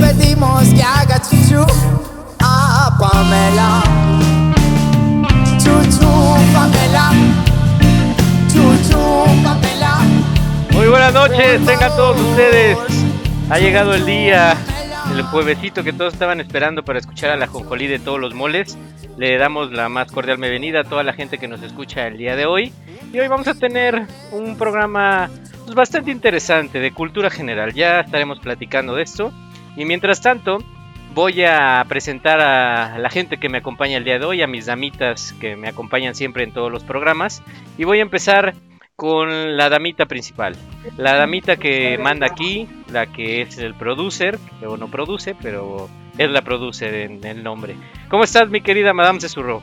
Pedimos que haga chuchu a Pamela. Chuchu, Pamela. Chuchu, Pamela. Muy buenas noches, tengan todos ustedes. Ha llegado el día, el juevesito que todos estaban esperando para escuchar a la jonjolí de todos los moles. Le damos la más cordial bienvenida a toda la gente que nos escucha el día de hoy. Y hoy vamos a tener un programa pues, bastante interesante de cultura general. Ya estaremos platicando de esto. Y mientras tanto, voy a presentar a la gente que me acompaña el día de hoy, a mis damitas que me acompañan siempre en todos los programas. Y voy a empezar con la damita principal. La damita que manda aquí, la que es el producer, luego no produce, pero es la producer en el nombre. ¿Cómo estás, mi querida Madame Cesurro?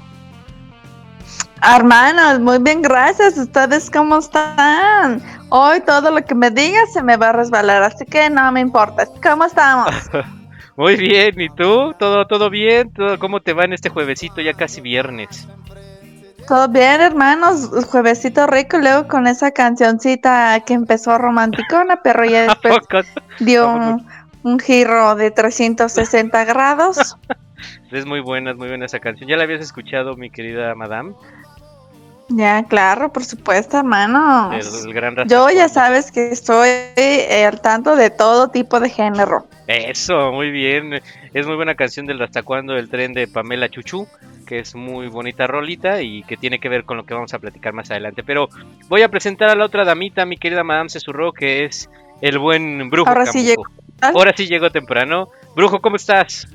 Hermanos, muy bien, gracias. ¿Ustedes cómo están? Hoy todo lo que me digas se me va a resbalar, así que no me importa. ¿Cómo estamos? Muy bien, ¿y tú? ¿Todo, todo bien? ¿Todo, ¿Cómo te va en este juevesito ya casi viernes? Todo bien, hermanos. Juevesito rico, luego con esa cancioncita que empezó romanticona, pero ya después dio un, un giro de 360 grados. Es muy buena, es muy buena esa canción. ¿Ya la habías escuchado, mi querida Madame? Ya, claro, por supuesto, el gran Yo ya Rastacuando. sabes que estoy eh, al tanto de todo tipo de género. Eso, muy bien. Es muy buena canción del Hasta cuándo el tren de Pamela Chuchu, que es muy bonita rolita y que tiene que ver con lo que vamos a platicar más adelante. Pero voy a presentar a la otra damita, mi querida Madame Cesurro, que es el buen Brujo. Ahora sí Campo. Ahora sí llegó temprano. Brujo, ¿cómo estás?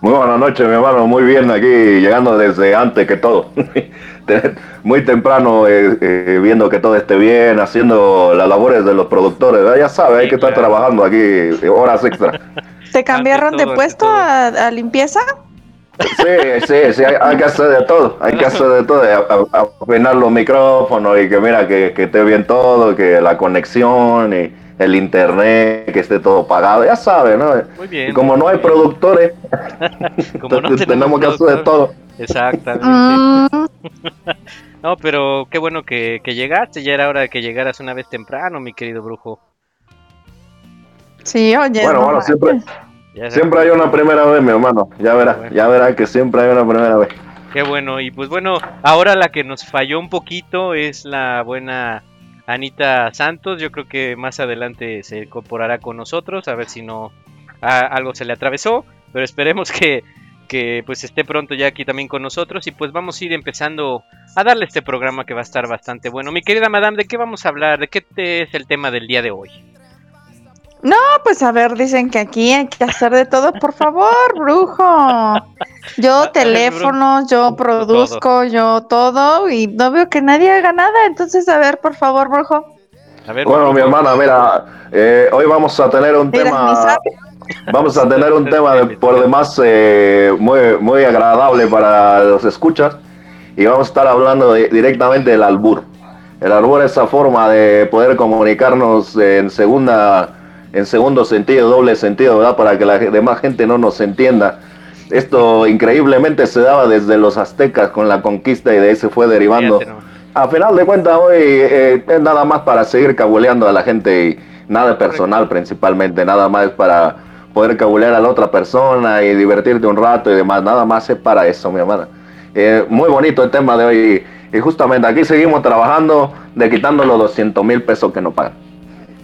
Muy buenas noches, mi hermano. Muy bien aquí, llegando desde antes que todo. Muy temprano, eh, eh, viendo que todo esté bien, haciendo las labores de los productores. ¿verdad? Ya sabes, hay que estar trabajando aquí eh, horas extra. ¿Te cambiaron todo, de puesto a, a limpieza? Sí, sí, sí, hay, hay que hacer de todo. Hay que hacer de todo. a- a- Afinar los micrófonos y que mira que, que esté bien todo, que la conexión y el internet, que esté todo pagado. Ya sabes, ¿no? Muy bien. Y como no hay productores, Como no entonces tenemos que hacer todo. Exactamente. Mm, No, pero qué bueno que, que llegaste. Ya era hora de que llegaras una vez temprano, mi querido Brujo. sí, oye. Bueno, no bueno, siempre, Siempre hay una primera vez, mi hermano. Ya verás, Bueno. ya verás que siempre hay una primera vez. Qué bueno, y pues bueno, ahora la que nos falló un poquito es la buena Anita Santos. Yo creo que más adelante se incorporará con nosotros, a ver si no algo se le atravesó, pero esperemos que, que pues esté pronto ya aquí también con nosotros y pues vamos a ir empezando a darle este programa que va a estar bastante bueno. Mi querida madame, ¿de qué vamos a hablar? ¿De qué te- es el tema del día de hoy? No, pues a ver, dicen que aquí hay que hacer de todo. Por favor, brujo. Yo teléfonos, yo produzco, yo todo y no veo que nadie haga nada. Entonces, a ver, por favor, brujo. A ver, Bueno, mi hermana, mira, eh, hoy vamos a tener un Mira, tema, vamos a tener un tema de- por demás eh, muy, muy agradable para los escuchas y vamos a estar hablando de- directamente del albur. El albur es esa forma de poder comunicarnos en segunda, en segundo sentido, doble sentido, ¿verdad? Para que la demás gente no nos entienda. Esto increíblemente se daba desde los aztecas con la conquista y de ahí se fue derivando. A final de cuentas, hoy eh, es nada más para seguir cabuleando a la gente y nada personal principalmente, nada más para poder cabulear a la otra persona y divertirte un rato y demás, nada más es para eso, mi hermana. Eh, muy bonito el tema de hoy y justamente aquí seguimos trabajando de quitando los 200 mil pesos que nos pagan.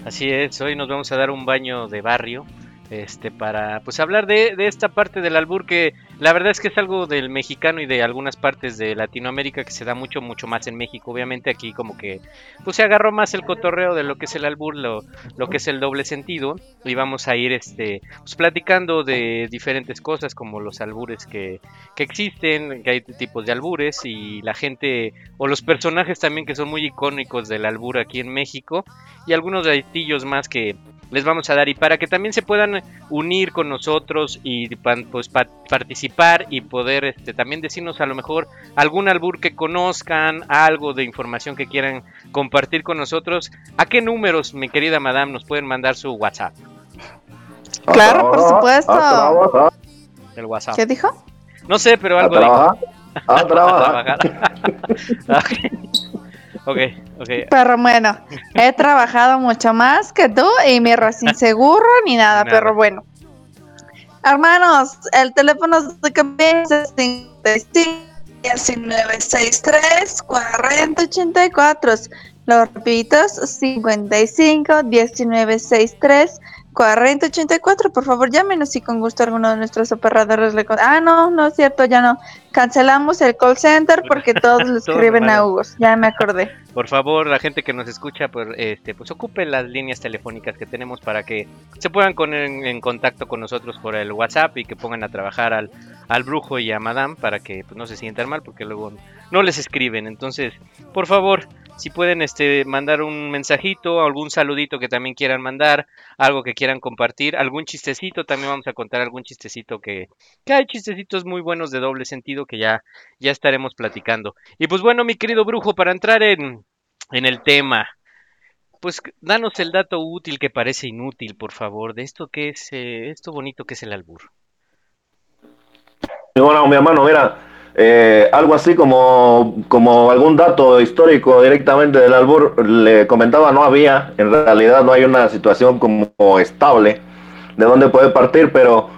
Así es, hoy nos vamos a dar un baño de barrio este para pues hablar de, de, esta parte del albur que la verdad es que es algo del mexicano y de algunas partes de Latinoamérica que se da mucho mucho más en México. Obviamente aquí como que pues se agarró más el cotorreo de lo que es el albur lo, lo que es el doble sentido. Y vamos a ir este pues platicando de diferentes cosas como los albures que, que existen que hay tipos de albures y la gente o los personajes también que son muy icónicos del albur aquí en México. Y algunos daitillos más que les vamos a dar y para que también se puedan unir con nosotros y pues participar y poder este, también decirnos a lo mejor algún albur que conozcan, algo de información que quieran compartir con nosotros. ¿A qué números, mi querida madame, nos pueden mandar su WhatsApp? Claro, por supuesto. El WhatsApp. ¿Qué dijo? No sé, pero algo dijo. A trabajar. Ok, ok. Pero bueno, he trabajado mucho más que tú y mi sin seguro ni nada, pero bueno. Hermanos, el teléfono de cambio es 55 1963 4084. Lo repito, 55 1963 4084, por favor llámenos y con gusto alguno de nuestros operadores le... Ah, no, no es cierto, ya no. Cancelamos el call center porque todos le escriben a Hugo, ya me acordé. Por favor, la gente que nos escucha, pues, este, pues ocupe las líneas telefónicas que tenemos para que se puedan poner en, contacto con nosotros por el WhatsApp y que pongan a trabajar al, al brujo y a Madame para que pues, no se sientan mal porque luego no les escriben. Entonces, por favor, si pueden este, mandar un mensajito, algún saludito que también quieran mandar, algo que quieran compartir, algún chistecito, también vamos a contar algún chistecito que, que hay chistecitos muy buenos de doble sentido que ya, ya estaremos platicando. Y pues bueno, mi querido brujo, para entrar en, en el tema, pues danos el dato útil que parece inútil, por favor, de esto que es, eh, esto bonito que es el albur. Bueno, mi hermano, mira, eh, algo así como, como algún dato histórico directamente del albur, le comentaba, no había, en realidad no hay una situación como estable de dónde puede partir, pero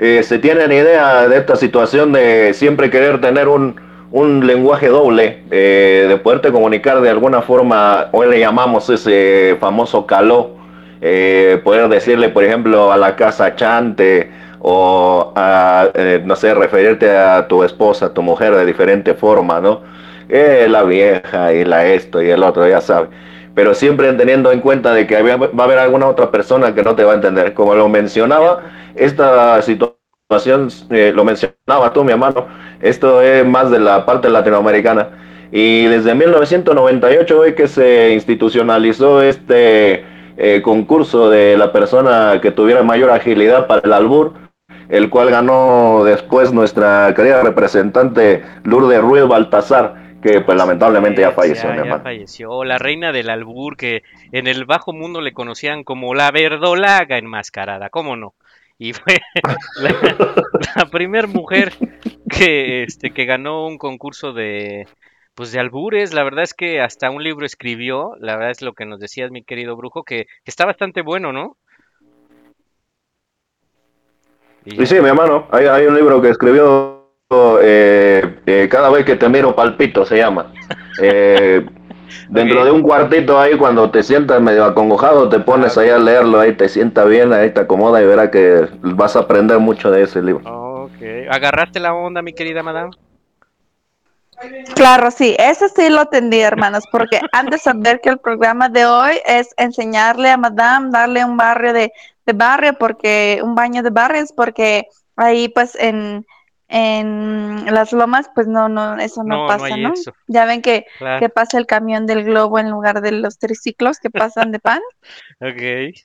eh, se tienen idea de esta situación de siempre querer tener un, un lenguaje doble, eh, de poderte comunicar de alguna forma, hoy le llamamos ese famoso caló, poder decirle, por ejemplo, a la casa chante, o a, eh, no sé, referirte a tu esposa, a tu mujer de diferente forma, ¿no? Eh, la vieja y la esto y el otro, ya sabes. Pero siempre teniendo en cuenta de que va a haber alguna otra persona que no te va a entender. Como lo mencionaba, esta situación, eh, lo mencionaba tú, mi hermano, esto es más de la parte latinoamericana. Y desde 1998 es que se institucionalizó este concurso de la persona que tuviera mayor agilidad para el albur el cual ganó después nuestra querida representante Lourdes Ruiz Baltasar, que pues lamentablemente ya falleció. Ya, falleció, la reina del albur, que en el bajo mundo le conocían como la verdolaga enmascarada, ¿cómo no? Y fue la, primera mujer que, este, que ganó un concurso de, pues de albures, la verdad es que hasta un libro escribió, la verdad es lo que nos decías mi querido brujo, que está bastante bueno, ¿no? Y sí, mi hermano, hay, hay un libro que escribió eh, eh, Cada vez que te miro palpito, se llama. Eh, dentro de un cuartito ahí, cuando te sientas medio acongojado, te pones ahí a leerlo, ahí te sienta bien, ahí te acomoda y verás que vas a aprender mucho de ese libro. Ok, ¿agarraste la onda, mi querida madame? Claro, sí, ese sí lo entendí, hermanos, porque antes de saber que el programa de hoy es enseñarle a Madame, darle un barrio de, de barrio, porque un baño de barrios, porque ahí pues en, en las lomas, pues no, no, eso no, pasa, ¿no? Ya ven que, que, pasa el camión del globo en lugar de los triciclos que pasan de pan. ok,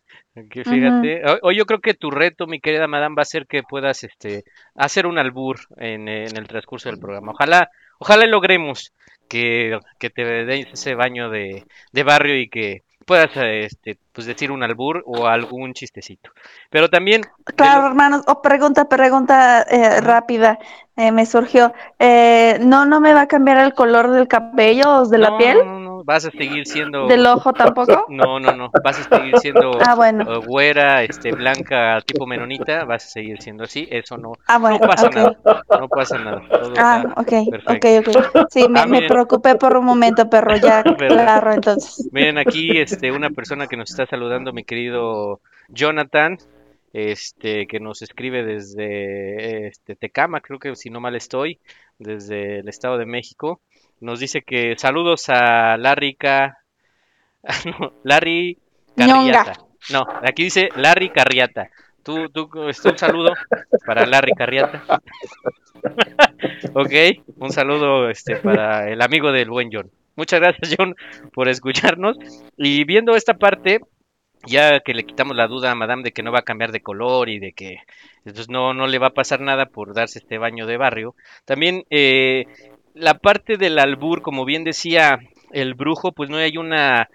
okay fíjate. Hoy yo creo que tu reto, mi querida Madame, va a ser que puedas este, hacer un albur en, en el transcurso del programa. Ojalá Ojalá logremos que, que te deis ese baño de, de barrio y que puedas este, pues decir un albur o algún chistecito. Pero también... Claro, hermanos, o pregunta, pregunta eh, rápida, eh, me surgió. Eh, ¿No no me va a cambiar el color del cabello o de la piel? No, no, vas a seguir siendo... ¿Del ojo tampoco? No, no, no, vas a seguir siendo ah, bueno. güera, este, blanca, tipo menonita, vas a seguir siendo así, eso no, ah, bueno, no pasa nada, no pasa nada. ah, ok, ok, ok. Sí, me, ah, me, preocupé por un momento, perro, ya, claro, entonces. Miren, aquí este, una persona que nos está saludando, mi querido Jonathan, este, que nos escribe desde este, Tecama, creo que si no mal estoy, desde el Estado de México. Nos dice que saludos a Larry no, Larry Carriata. No, aquí dice Larry Carriata. Tú, tú, un saludo para Larry Carriata. ok, un saludo este, para el amigo del buen John. Muchas gracias, John, por escucharnos. Y viendo esta parte, ya que le quitamos la duda a Madame de que no va a cambiar de color y de que entonces no, no le va a pasar nada por darse este baño de barrio, también eh, la parte del albur, como bien decía el brujo, pues no hay una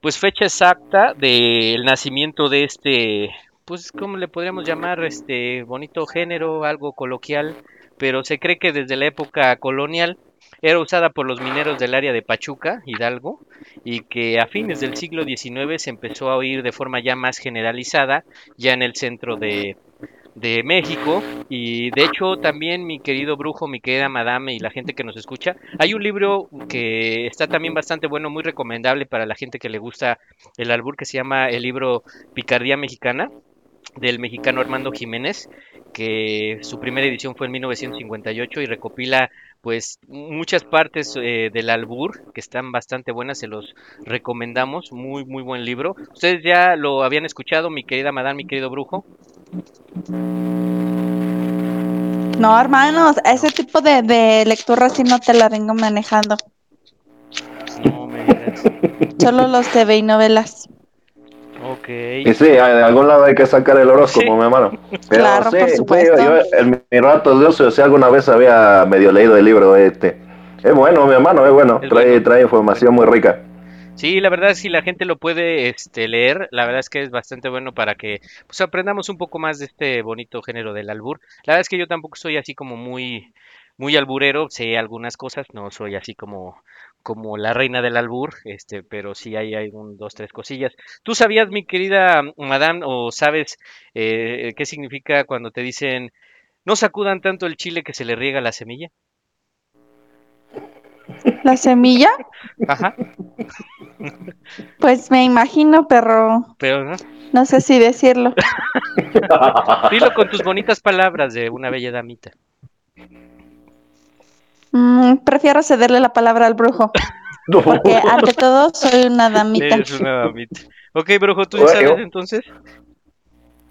pues fecha exacta del nacimiento de este, pues ¿cómo le podríamos llamar? Este bonito género, algo coloquial, pero se cree que desde la época colonial era usada por los mineros del área de Pachuca, Hidalgo, y que a fines del siglo XIX se empezó a oír de forma ya más generalizada, ya en el centro de, de México y de hecho también mi querido brujo, mi querida madame y la gente que nos escucha, hay un libro que está también bastante bueno, muy recomendable para la gente que le gusta el albur que se llama el libro Picardía Mexicana del mexicano Armando Jiménez, que su primera edición fue en 1958 y recopila pues muchas partes eh, del albur que están bastante buenas, se los recomendamos, muy muy buen libro. Ustedes ya lo habían escuchado, mi querida madame, mi querido brujo. No, hermanos, ese tipo de, de lectura sí no te la vengo manejando. No me. Solo los TV y novelas. Ok. Y sí, de algún lado hay que sacar el horóscopo, Sí. mi hermano. Pero Claro, sí, por sí, supuesto. yo, en mi rato de ocio, si alguna vez había medio leído el libro este. Es bueno, mi hermano, es bueno. Trae, bueno. trae información muy rica. Sí, la verdad si la gente lo puede este, leer, la verdad es que es bastante bueno para que pues aprendamos un poco más de este bonito género del albur. La verdad es que yo tampoco soy así como muy muy alburero, sé algunas cosas, no soy así como como la reina del albur, este, pero sí hay, hay un, dos, tres cosillas. ¿Tú sabías, mi querida madame, o sabes eh, qué significa cuando te dicen no sacudan tanto el chile que se le riega la semilla? ¿La semilla? Ajá, Pues me imagino, pero pero no. no sé si decirlo. Dilo con tus bonitas palabras de una bella damita. Mm, prefiero cederle la palabra al brujo, porque ante todo soy una damita. Es una damita. Ok, brujo, ¿tú ya Bueno, sabes yo- entonces?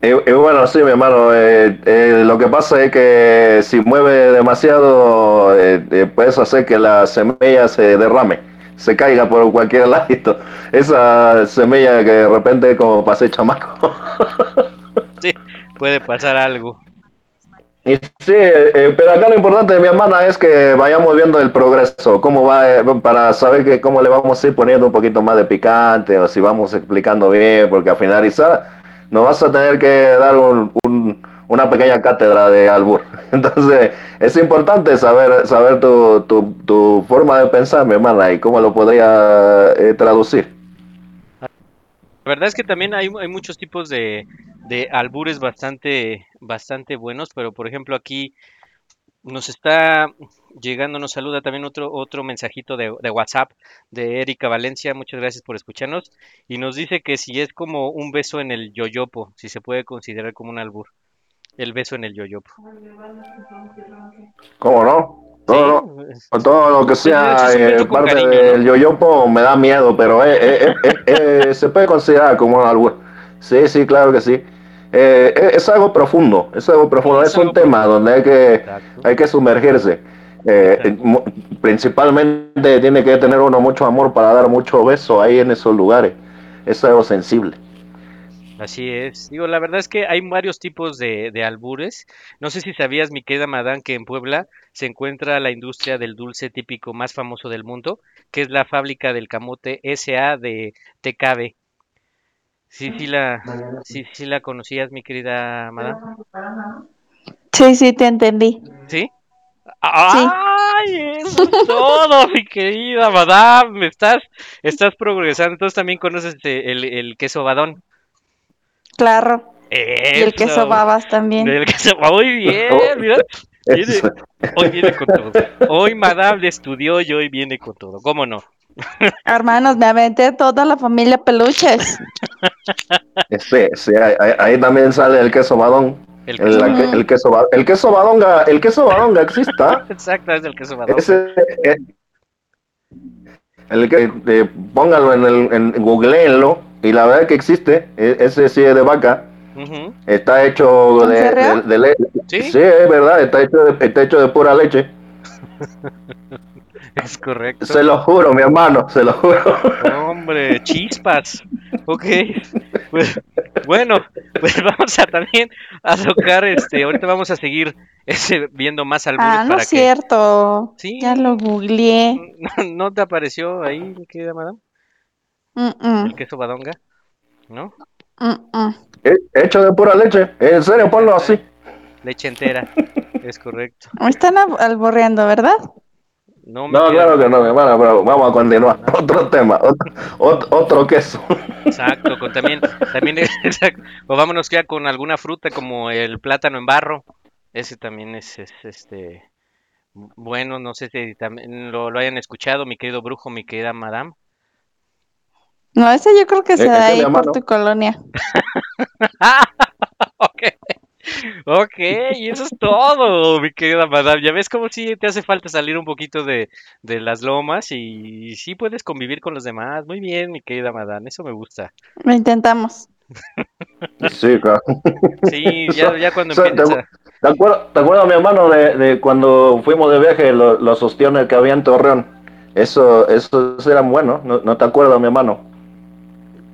Y, y bueno, sí, mi hermano, eh, eh, lo que pasa es que si mueve demasiado, eh, eh, puedes hacer que la semilla se derrame, se caiga por cualquier ladito. Esa semilla que de repente como pasé chamaco. Sí, puede pasar algo. Y sí, eh, pero acá lo importante de mi hermana es que vayamos viendo el progreso, cómo va, eh, para saber que cómo le vamos a ir poniendo un poquito más de picante o si vamos explicando bien, porque al finalizar nos vas a tener que dar un- un- una pequeña cátedra de albur. Entonces es importante saber saber tu, tu, tu forma de pensar, mi hermana, y cómo lo podría eh, traducir. La verdad es que también hay, hay muchos tipos de, de albures bastante, bastante buenos, pero por ejemplo aquí nos está llegando, nos saluda también otro, otro mensajito de, de WhatsApp de Erika Valencia, muchas gracias por escucharnos, y nos dice que si es como un beso en el yoyopo, si se puede considerar como un albur, el beso en el yoyopo. ¿Cómo no? No. Sí, Con todo lo que sea es un eh, parte cariño, del ¿no? yoyopo me da miedo, pero eh, eh, eh, eh, eh, se puede considerar como un albur. Sí, sí, claro que sí. Eh, eh, es algo profundo, es algo profundo, es, es un algo tema profundo. donde hay que, Exacto. hay que sumergirse. Eh, principalmente tiene que tener uno mucho amor para dar mucho beso ahí en esos lugares. Es algo sensible. Así es. Digo, la verdad es que hay varios tipos de, de albures. No sé si sabías, mi querida Madame, que en Puebla se encuentra la industria del dulce típico más famoso del mundo, que es la fábrica del camote SA de Tecabe. Sí, sí la, sí, sí la conocías, mi querida Madame. Sí, sí, te entendí. ¿Sí? ¡Ay! Eso es todo, mi querida Madame. Estás, estás progresando. Entonces también conoces eh, el, el queso badón. Claro. Y el Eso. queso babas también. El queso Muy bien, mira. Viene- hoy viene con todo. Hoy Madame le estudió y hoy viene con todo. ¿Cómo no? Hermanos, me aventé toda la familia peluches. Sí, sí, ahí, ahí- ahí también sale el queso badón. El El, queso. el- el queso, el queso badonga, el queso badonga exista. Exacto, es el queso badón. Ese, eh, el que eh, pónganlo en el en, googleenlo y la verdad que existe, e- ese sí es de vaca, está hecho ¿En de, serio? de- de le- ¿Sí? es verdad, está hecho de, está hecho de pura leche. Es correcto. Se lo juro, mi hermano, se lo juro. Hombre, chispas. Ok. Pues, bueno, pues vamos a también a tocar este. Ahorita vamos a seguir ese, viendo más albures Ah, no para es cierto. Sí. Ya lo googleé. ¿No, no te apareció ahí, mi querida madame? Mm, mm, El queso badonga. ¿No? mm, mm. He- Hecho de pura leche, en serio, ponlo así. Leche entera. Es correcto. Me están alborreando, ¿verdad? No, claro que no, mi hermano, pero vamos a continuar. Otro tema, otro, otro, otro queso. Exacto, con también, también exacto. O vámonos ya con alguna fruta como el plátano en barro. Ese también es, es, este bueno, no sé si también lo, lo hayan escuchado, mi querido brujo, mi querida madame. No, ese yo creo que se Eh, da ese ahí por tu colonia. Ok. Y eso es todo, mi querida madame. Ya ves como si te hace falta salir un poquito de, de las lomas y sí puedes convivir con los demás. Muy bien, mi querida madame, eso me gusta. Lo intentamos. Sí, claro. Sí, ya, ya cuando empiezas te- a... ¿Te acuerdas, te acuerdas, mi hermano, de, de cuando fuimos de viaje, lo- los ostiones que había en Torreón? Eso, esos eran buenos, ¿no, no te acuerdas, mi hermano?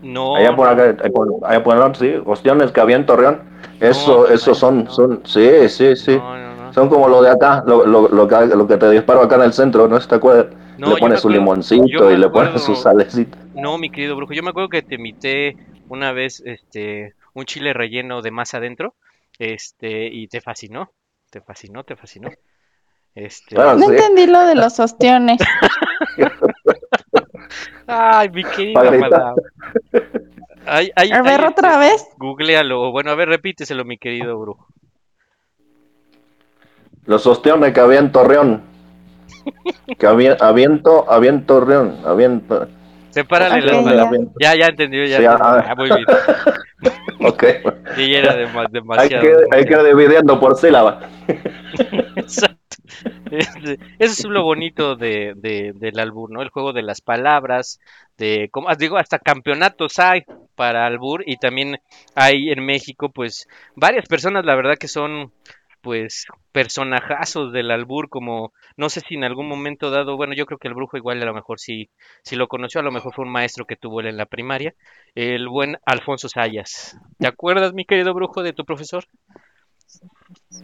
No, Allá por acá, allá por, allá por norte, sí, ostiones que había en Torreón. Eso, No, esos son, no. son, sí, sí, sí. no, no, no. Son como lo de acá, lo, lo, lo, que, lo que te disparo acá en el centro, ¿no? ¿Te acuerdas? No, le pones su acuerdo- limoncito y le pones su salecita. No, mi querido brujo, yo me acuerdo que te imité una vez este un chile relleno de masa adentro, este, y te fascinó, te fascinó, te fascinó. Este, Claro. No sí. entendí lo de los ostiones. ay, mi querida Pa' gritar. madame. Ay, ay, A ver, ay, otra este, vez. Googlealo, bueno, a ver, repíteselo, mi querido brujo. Los ostiones que había en Torreón. Que había, había, en To- había en Torreón, había en To- Sepárale las ya. Ya, ya entendió, ya Sí, entendió. ah. Muy bien. Ok. Sí, ya era dema- Hay demasiado. que, hay que demasiado. ir dividiendo por sílaba. Este, Eso es lo bonito de, de- del albur, ¿no? El juego de las palabras, de, como ah, digo, hasta campeonatos hay para albur y también hay en México, pues, varias personas, la verdad que son, pues, personajazos del albur, como, no sé si en algún momento dado, bueno, yo creo que el brujo igual a lo mejor sí, sí lo conoció, a lo mejor fue un maestro que tuvo él en la primaria, el buen Alfonso Sayas. ¿Te acuerdas, mi querido brujo, de tu profesor?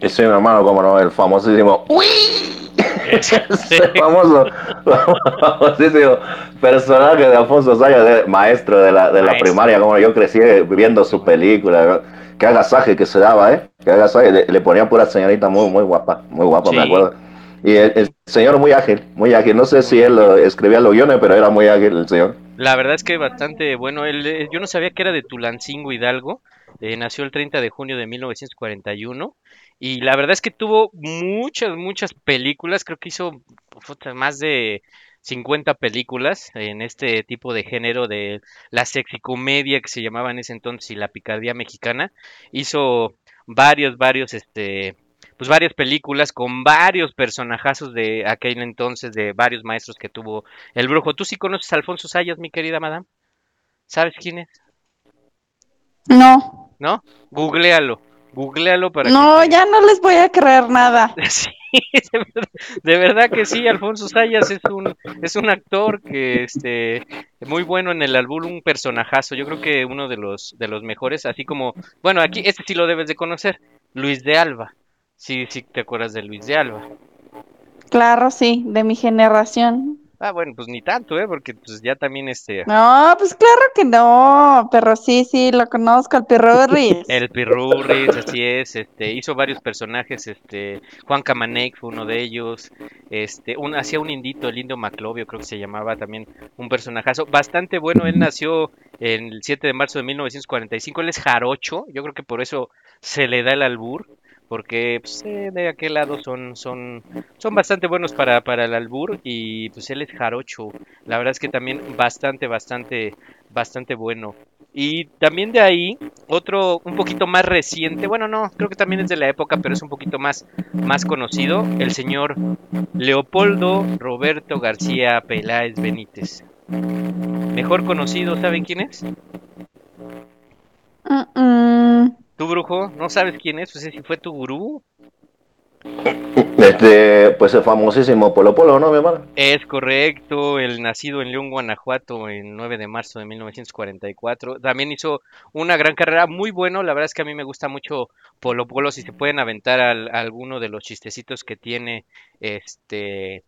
Y sí, mi hermano, como no, el famosísimo. Sí. Ese famoso, famosísimo personaje de Alfonso Sayas, maestro de la, de la Maestro. primaria, como yo crecí viendo su película. Qué agasaje que se daba, ¿eh? Qué agasaje. Le, le ponía pura señorita muy, muy guapa, muy guapa, me Sí. acuerdo. Y el, el señor muy ágil, muy ágil. No sé si él escribía los guiones, pero era muy ágil el señor. La verdad es que bastante bueno. Él, eh, yo no sabía que era de Tulancingo Hidalgo. Eh, nació el 30 de junio de 1941. Y la verdad es que tuvo muchas, muchas películas. Creo que hizo más de 50 películas en este tipo de género de la sexicomedia que se llamaba en ese entonces y la picardía mexicana. Hizo varios, varios, este, pues varias películas con varios personajazos de aquel entonces, de varios maestros que tuvo el brujo. ¿Tú sí conoces a Alfonso Sayas, mi querida madame? ¿Sabes quién es? No, ¿No? Googlealo. Googlealo para no, que ya no les voy a creer nada. Sí, de verdad, de verdad que sí, Alfonso Sayas es un es un actor que este muy bueno en el albur, un personajazo. Yo creo que uno de los de los mejores, así como, bueno, aquí este sí lo debes de conocer, Luis de Alba. Sí, sí te acuerdas de Luis de Alba. Claro, sí, de mi generación. Ah, bueno, pues ni tanto, ¿eh? Porque pues ya también este No, pues claro que no, pero sí, sí, lo conozco, el Pirurris. El Pirurris, así es, este, hizo varios personajes, este, Juan Camanec fue uno de ellos, este, un, hacía un indito, el indio Maclovio, creo que se llamaba también, un personajazo, bastante bueno, él nació el 7 de marzo de 1945, él es jarocho, yo creo que por eso se le da el albur, porque pues, eh, de aquel lado son, son, son bastante buenos para, para el albur, y pues él es jarocho, la verdad es que también bastante, bastante, bastante bueno. Y también de ahí, otro un poquito más reciente, bueno, no, creo que también es de la época, pero es un poquito más, más conocido, el señor Leopoldo Roberto García Peláez Benítez. Mejor conocido, ¿saben quién es? Mm, mm. ¿Tu brujo? ¿No sabes quién es? Pues si fue tu gurú. Este, pues el famosísimo Polo Polo, ¿no, mi hermano? Es correcto, el nacido en León, Guanajuato, el 9 de marzo de 1944. También hizo una gran carrera, muy bueno. La verdad es que a mí me gusta mucho Polo Polo. Si se pueden aventar al- alguno de los chistecitos que tiene este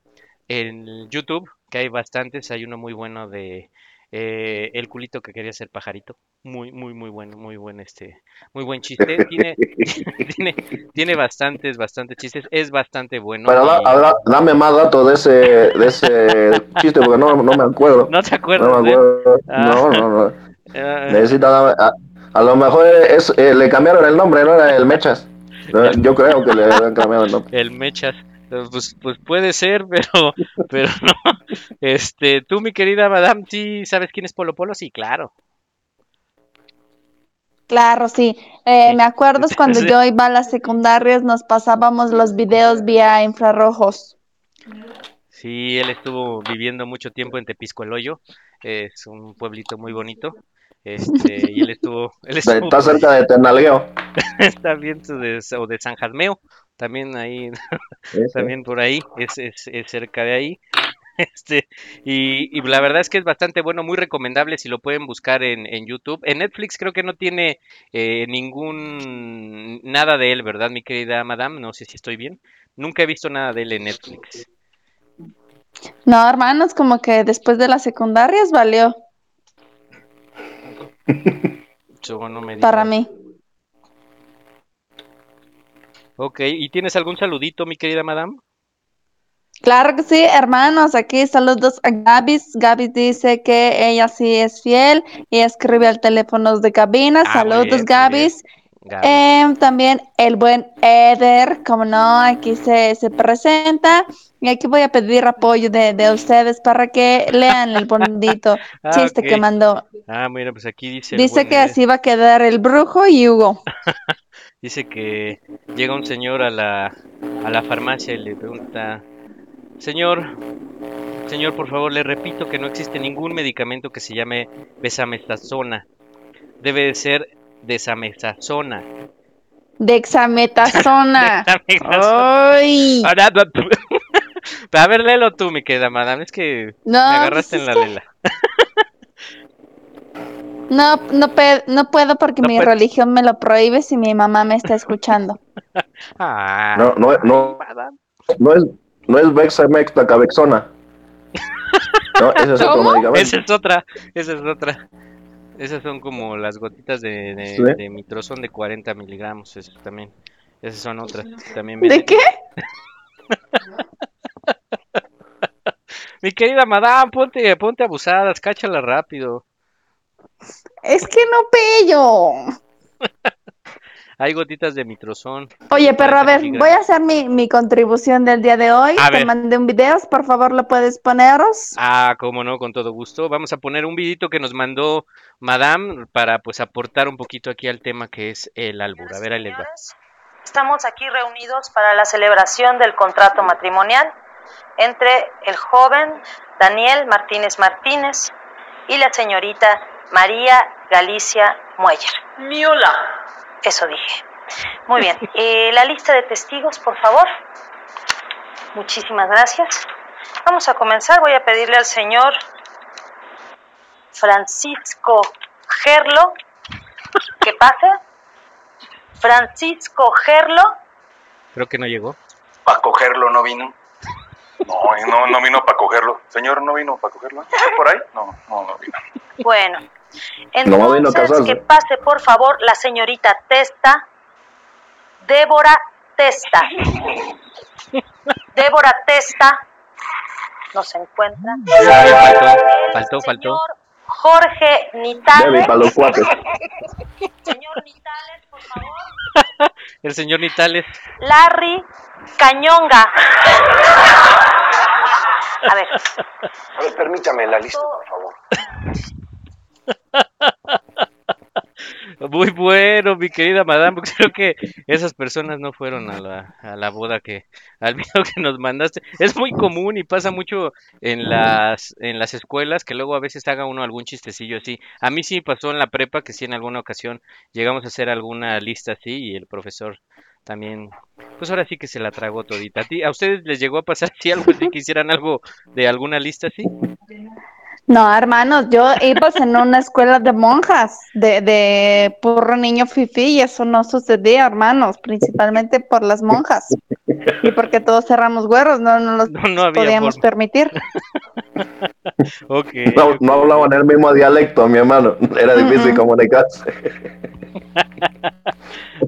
en YouTube, que hay bastantes. Hay uno muy bueno de eh, el culito que quería ser pajarito. Muy, muy, muy bueno, muy buen este, muy buen chiste. Tiene, tiene, tiene bastantes, bastantes chistes. Es bastante bueno. Pero da- dame más datos de ese, de ese chiste porque no, no me acuerdo. ¿No te No acuerdas? me eh? acuerdo. Ah. No, no, no. Ah, Necesita a, a lo mejor es, eh, le cambiaron el nombre, no era el Mechas. No, Yo creo que le han cambiado el nombre. el Mechas. Pues, pues puede ser, pero, pero no. Este, tú, mi querida Madame, ¿sí sabes quién es Polo Polo? Sí, claro. Claro, sí. Eh, Sí. me acuerdo cuando Sí. yo iba a las secundarias, nos pasábamos los videos vía infrarrojos. Sí, él estuvo viviendo mucho tiempo en Tepisco el Hoyo. Es un pueblito muy bonito. Este, y él estuvo, él estuvo Está cerca de Ternalgueo. está bien o de San Jadmeo, también ahí, también por ahí, es, es, es cerca de ahí. Este, y, y la verdad es que es bastante bueno, muy recomendable si lo pueden buscar en, en YouTube. En Netflix creo que no tiene eh, ningún nada de él, ¿verdad, mi querida Madame? No sé si estoy bien. Nunca he visto nada de él en Netflix. No, hermanos, como que después de las secundarias valió Yo no me para mí. Ok, ¿y tienes algún saludito, mi querida Madame? Claro que sí, hermanos, aquí saludos a Gabis. Gabis dice que ella sí es fiel y escribe al teléfono de cabina. Ah, saludos, bien. Em, también el buen Eder, como no, aquí se, se presenta. Y aquí voy a pedir apoyo de, de ustedes para que lean el bonito Ah, chiste ok. que mandó. Ah, mira, pues aquí dice Dice que Eder. así va a quedar el brujo y Hugo. Dice que llega un señor a la, a la farmacia y le pregunta, señor, señor, por favor, le repito que no existe ningún medicamento que se llame besamestazona. Debe de ser desamestazona. Dexametasona. Dexametasona. ¡Ay! Ahora, A ver, léelo tú, mi querida madame, es que No, me agarraste en pues la es que lela. no, no, pe- no puedo porque No mi puedes. religión me lo prohíbe si mi mamá me está escuchando. Ah, No, no, no, no es, no es Vexamex Tacabexona. No, ese es. Esa es otra, esa es otra. Esas son como las gotitas de, de, ¿Sí? de mitrozón de 40 miligramos, esas también. Esas son otras. También ¿De vienen. qué? Mi querida madame, ponte, ponte abusadas, cáchala rápido. Es que no pello. Hay gotitas de mitrozón. Oye, pero a 40 ver, voy a hacer mi, mi contribución del día de hoy. A Te ver. mandé un video, por favor, lo puedes poneros. Ah, cómo no, con todo gusto. Vamos a poner un vidito que nos mandó Madame para pues aportar un poquito aquí al tema que es el albur. A ver, ahí les va. Estamos aquí reunidos para la celebración del contrato matrimonial entre el joven Daniel Martínez Martínez y la señorita María Galicia Mueller. Miola. Eso dije. Muy bien. Eh, la lista de testigos, por favor. Muchísimas gracias. Vamos a comenzar. Voy a pedirle al señor Francisco Gerlo que pase. Francisco Gerlo. Creo que no llegó. Para cogerlo no vino. No, no, no vino para cogerlo. Señor, no vino para cogerlo. ¿Está por ahí? No, no, no vino. Bueno, entonces que pase por favor la señorita Testa, Débora Testa. Débora Testa no se encuentra. Faltó, El faltó, faltó. señor Jorge Debe Nitales. para los cuates. Señor Nitales, por favor. El señor Nitales. Larry Cañonga. A ver, A ver, permítame la lista, por favor. Muy bueno, mi querida madame. Creo que esas personas no fueron a la, a la boda que, al video que nos mandaste. Es muy común y pasa mucho en las, en las escuelas que luego a veces haga uno algún chistecillo así. A mí sí pasó en la prepa que sí en alguna ocasión llegamos a hacer alguna lista así y el profesor también, pues ahora sí que se la tragó todita. ¿A, ti, ¿A ustedes les llegó a pasar si algo así que hicieran algo de alguna lista así? No, hermanos, yo iba en una escuela de monjas, de, de puro niño fifi, y eso no sucedía, hermanos, principalmente por las monjas. Y porque todos cerramos güeros, no, no los No, no podíamos forma. permitir. Ok. No, no hablaban el mismo dialecto, mi hermano. Era difícil comunicarse.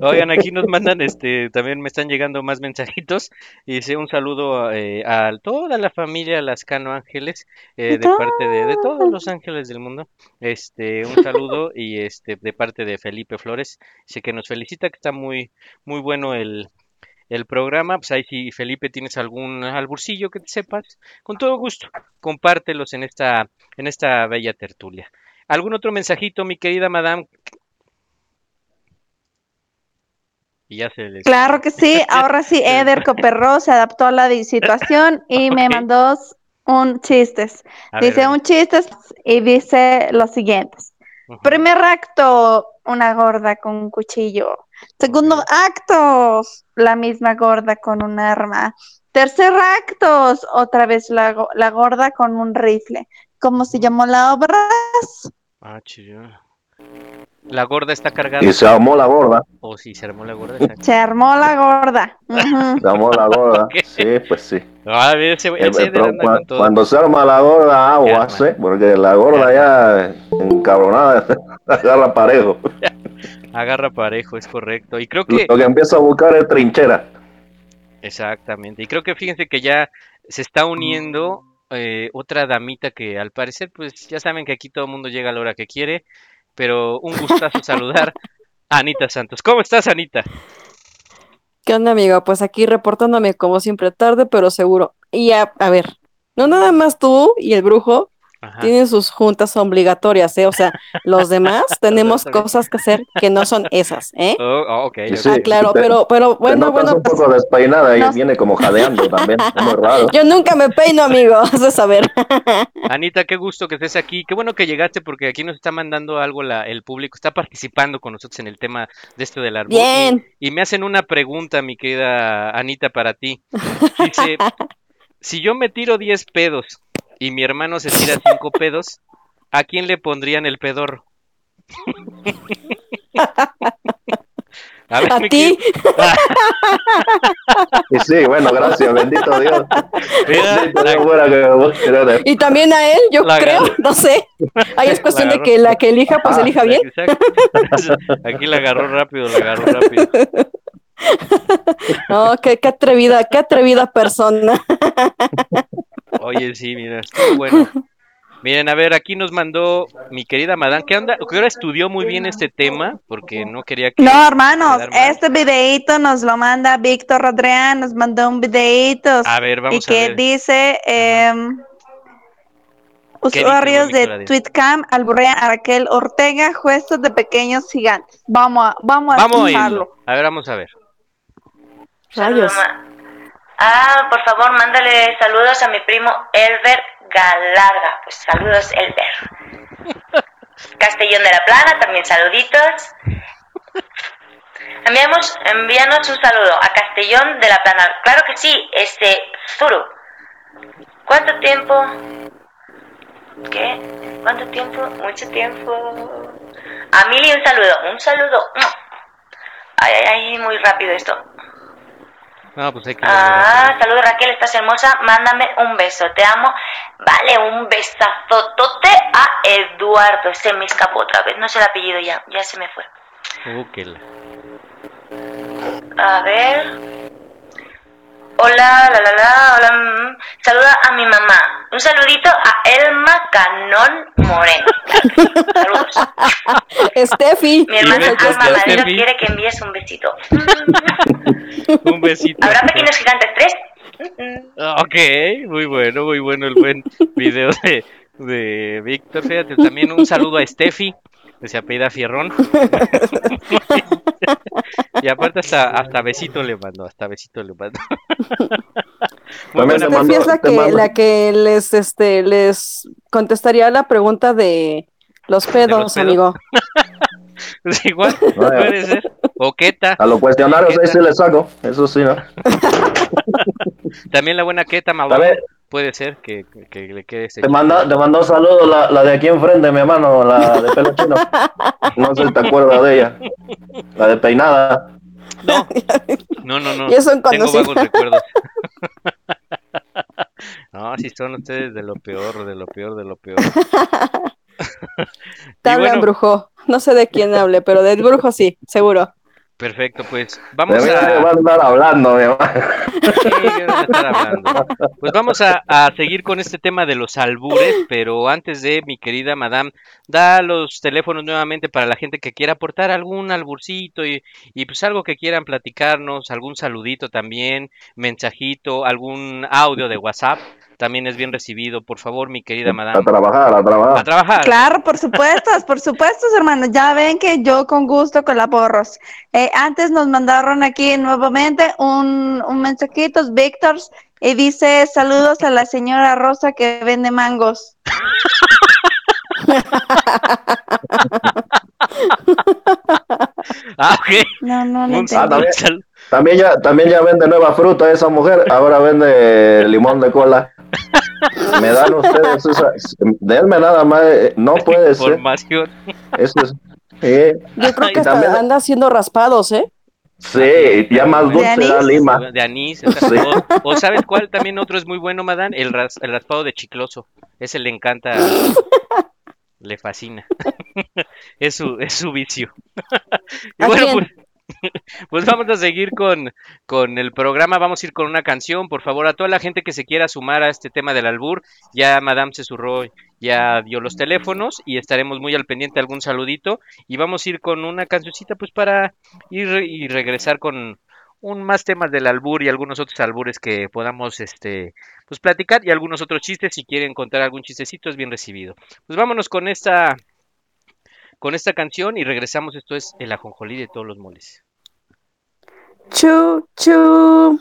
Oigan, aquí nos mandan, este, también me están llegando más mensajitos. Y dice un saludo eh, a toda la familia Lascano Ángeles, eh, de parte de, de todos los ángeles del mundo. Este, un saludo y este, de parte de Felipe Flores. Dice que nos felicita, que está muy, muy bueno el, el programa. Pues ahí si Felipe tienes algún alburcillo que te sepas, con todo gusto, compártelos en esta, en esta bella tertulia. ¿Algún otro mensajito, mi querida madame? Y ya se les... Claro que sí, ahora sí, Eder Coperro se adaptó a la situación y me mandó un chistes. A Dice un chiste y dice los siguientes. Primer acto, una gorda con un cuchillo. Segundo acto, la misma gorda con un arma. Tercer acto, otra vez la, la gorda con un rifle. ¿Cómo se llamó la obra? Ah, chido. La gorda está cargada. Y se armó la gorda. O si se armó la gorda. Se armó la gorda. Se armó la gorda. Sí, pues sí. Ah, a ver, ese, Eh, ese pero todo. cuando se arma la gorda, aguas, arma. ¿eh? Porque la gorda ya encabronada agarra parejo. Agarra parejo, es correcto. Y creo que, Lo que empieza a buscar es trinchera. exactamente. Y creo que fíjense que ya se está uniendo eh, otra damita que al parecer, pues ya saben que aquí todo el mundo llega a la hora que quiere. Pero un gustazo saludar a Anita Santos. ¿Cómo estás, Anita? ¿Qué onda, amigo? Pues aquí reportándome como siempre tarde, pero seguro. Y a, a ver, no nada más tú y el brujo Ajá. tienen sus juntas obligatorias, ¿eh? O sea, los demás tenemos cosas que hacer que no son esas, ¿eh? Oh, oh, Sí. Ah, claro, te- pero, pero Te bueno, notas bueno, un poco despeinada y no- viene como jadeando también. Es muy raro. yo nunca me peino, amigo, has de saber. Anita, qué gusto que estés aquí. Qué bueno que llegaste porque aquí nos está mandando algo la- el público. Está participando con nosotros en el tema de esto del árbol. Bien. Y, y me hacen una pregunta, mi querida Anita, para ti. Dice, si yo me tiro 10 pedos y mi hermano se tira 5 pedos, ¿a quién le pondrían el pedorro? ver, A ti. Y sí, bueno, gracias, bendito Dios. Mira, Bendito la- Dios fuera que vos querés. Y también a él, yo La creo, agarró. no sé. Ahí es cuestión de que la que elija, pues Ah, elija bien. Exacto. Aquí la agarró rápido, la agarró rápido. No, qué, qué atrevida, qué atrevida persona. Oye, sí, mira, estuvo bueno. Miren, a ver, aquí nos mandó mi querida Madame, que anda, que ahora estudió muy bien este tema, porque no quería que... No, hermanos, este videíto nos lo manda Víctor Adrián, nos mandó un videíto A ver, y vamos a que ver. dice em, ¿Qué dice usuarios Víctor de? Tweetcam alburrean a Raquel Ortega, jueces de pequeños gigantes. Vamos a, vamos a Vamos. A ver, vamos a ver. Rayos. Ah, por favor, mándale saludos a mi primo Elber Galarga. Pues saludos, Elber. Castellón de la Plana, también saluditos. Enviamos, envíanos un saludo a Castellón de la Plana. Claro que sí, este, Zuru. ¿Cuánto tiempo? ¿Qué? ¿Cuánto tiempo? Mucho tiempo. A Mili un saludo, un saludo. Ay, ay, ay, muy rápido esto. No, pues hay que... Ah, saludos Raquel, estás hermosa. Mándame un beso, te amo. Vale, un besazotote a Eduardo. Se me escapó otra vez, no sé el apellido ya, ya se me fue. Uh, A ver. Hola, la la la, hola. mm. Saluda a mi mamá. Un saludito a Elma Canón Moreno. Saludos. Steffi. Mi hermana Alma de Madero quiere que envíes un besito. Un besito. ¿Habrá pequeños gigantes tres? Ok, muy bueno, muy bueno el buen video de, de Víctor. Fíjate, también un saludo a Steffi. Se apellida Fierrón. y aparte hasta, hasta besito le mandó, hasta besito le mandó. Steffi mando- es la que, mando- la que les, este, les contestaría la pregunta de los pedos, pedos? amigo. Pues igual, Vaya. puede ser. O Keta. A los cuestionarios ¿Qué ahí sí tal? le saco, eso sí, ¿no? También la buena Keta Malone. Puede ser que, que le quede ese. Te manda, te mandó saludos la, la de aquí enfrente, mi hermano, la de pelo chino. No sé si te acuerdas de ella. La de peinada. No, no, no. no. Y eso en Tengo vagos recuerdos. no, si son ustedes de lo peor, de lo peor, de lo peor. Te hablan, bueno, brujo. No sé de quién hable, pero del brujo sí, seguro. Perfecto, pues vamos a... hablando, mi hermano. Sí, ¿qué van a estar hablando? Pues vamos a, a seguir con este tema de los albures, pero antes de, mi querida madame, da los teléfonos nuevamente para la gente que quiera aportar algún alburcito y, y pues algo que quieran platicarnos, algún saludito también, mensajito, algún audio de WhatsApp, también es bien recibido. Por favor, mi querida A madame. trabajar, a A trabajar. trabajar. Claro, por supuesto, por supuesto, hermanos. Ya ven que yo con gusto colaboros. Eh, antes nos mandaron aquí nuevamente un, un mensajito, Víctor, y dice saludos a la señora Rosa que vende mangos. Ah, ok. No, no, no. Ah, También ya, también ya vende nueva fruta esa mujer, ahora vende limón de cola. Me dan ustedes esa, denme nada más, eh, no puede ser, Información. eso es, eh, Yo creo que hasta también- anda haciendo raspados, ¿eh? sí, ya más ¿De dulce da anís? lima. De anís. o Sí. O, o ¿sabes cuál también otro es muy bueno, Madán? El, ras- el raspado de chicloso. Ese le encanta. le fascina. es, su, es su vicio. y ¿A bueno, pues, pues vamos a seguir con, con el programa. Vamos a ir con una canción. Por favor, a toda la gente que se quiera sumar a este tema del albur. Ya Madame se surró, ya dio los teléfonos y estaremos muy al pendiente de algún saludito. Y vamos a ir con una cancioncita, pues para ir y regresar con un más temas del albur y algunos otros albures que podamos este pues platicar y algunos otros chistes si quieren contar algún chistecito es bien recibido. Pues vámonos con esta con esta canción y regresamos. Esto es el ajonjolí de todos los moles. Chu, chu.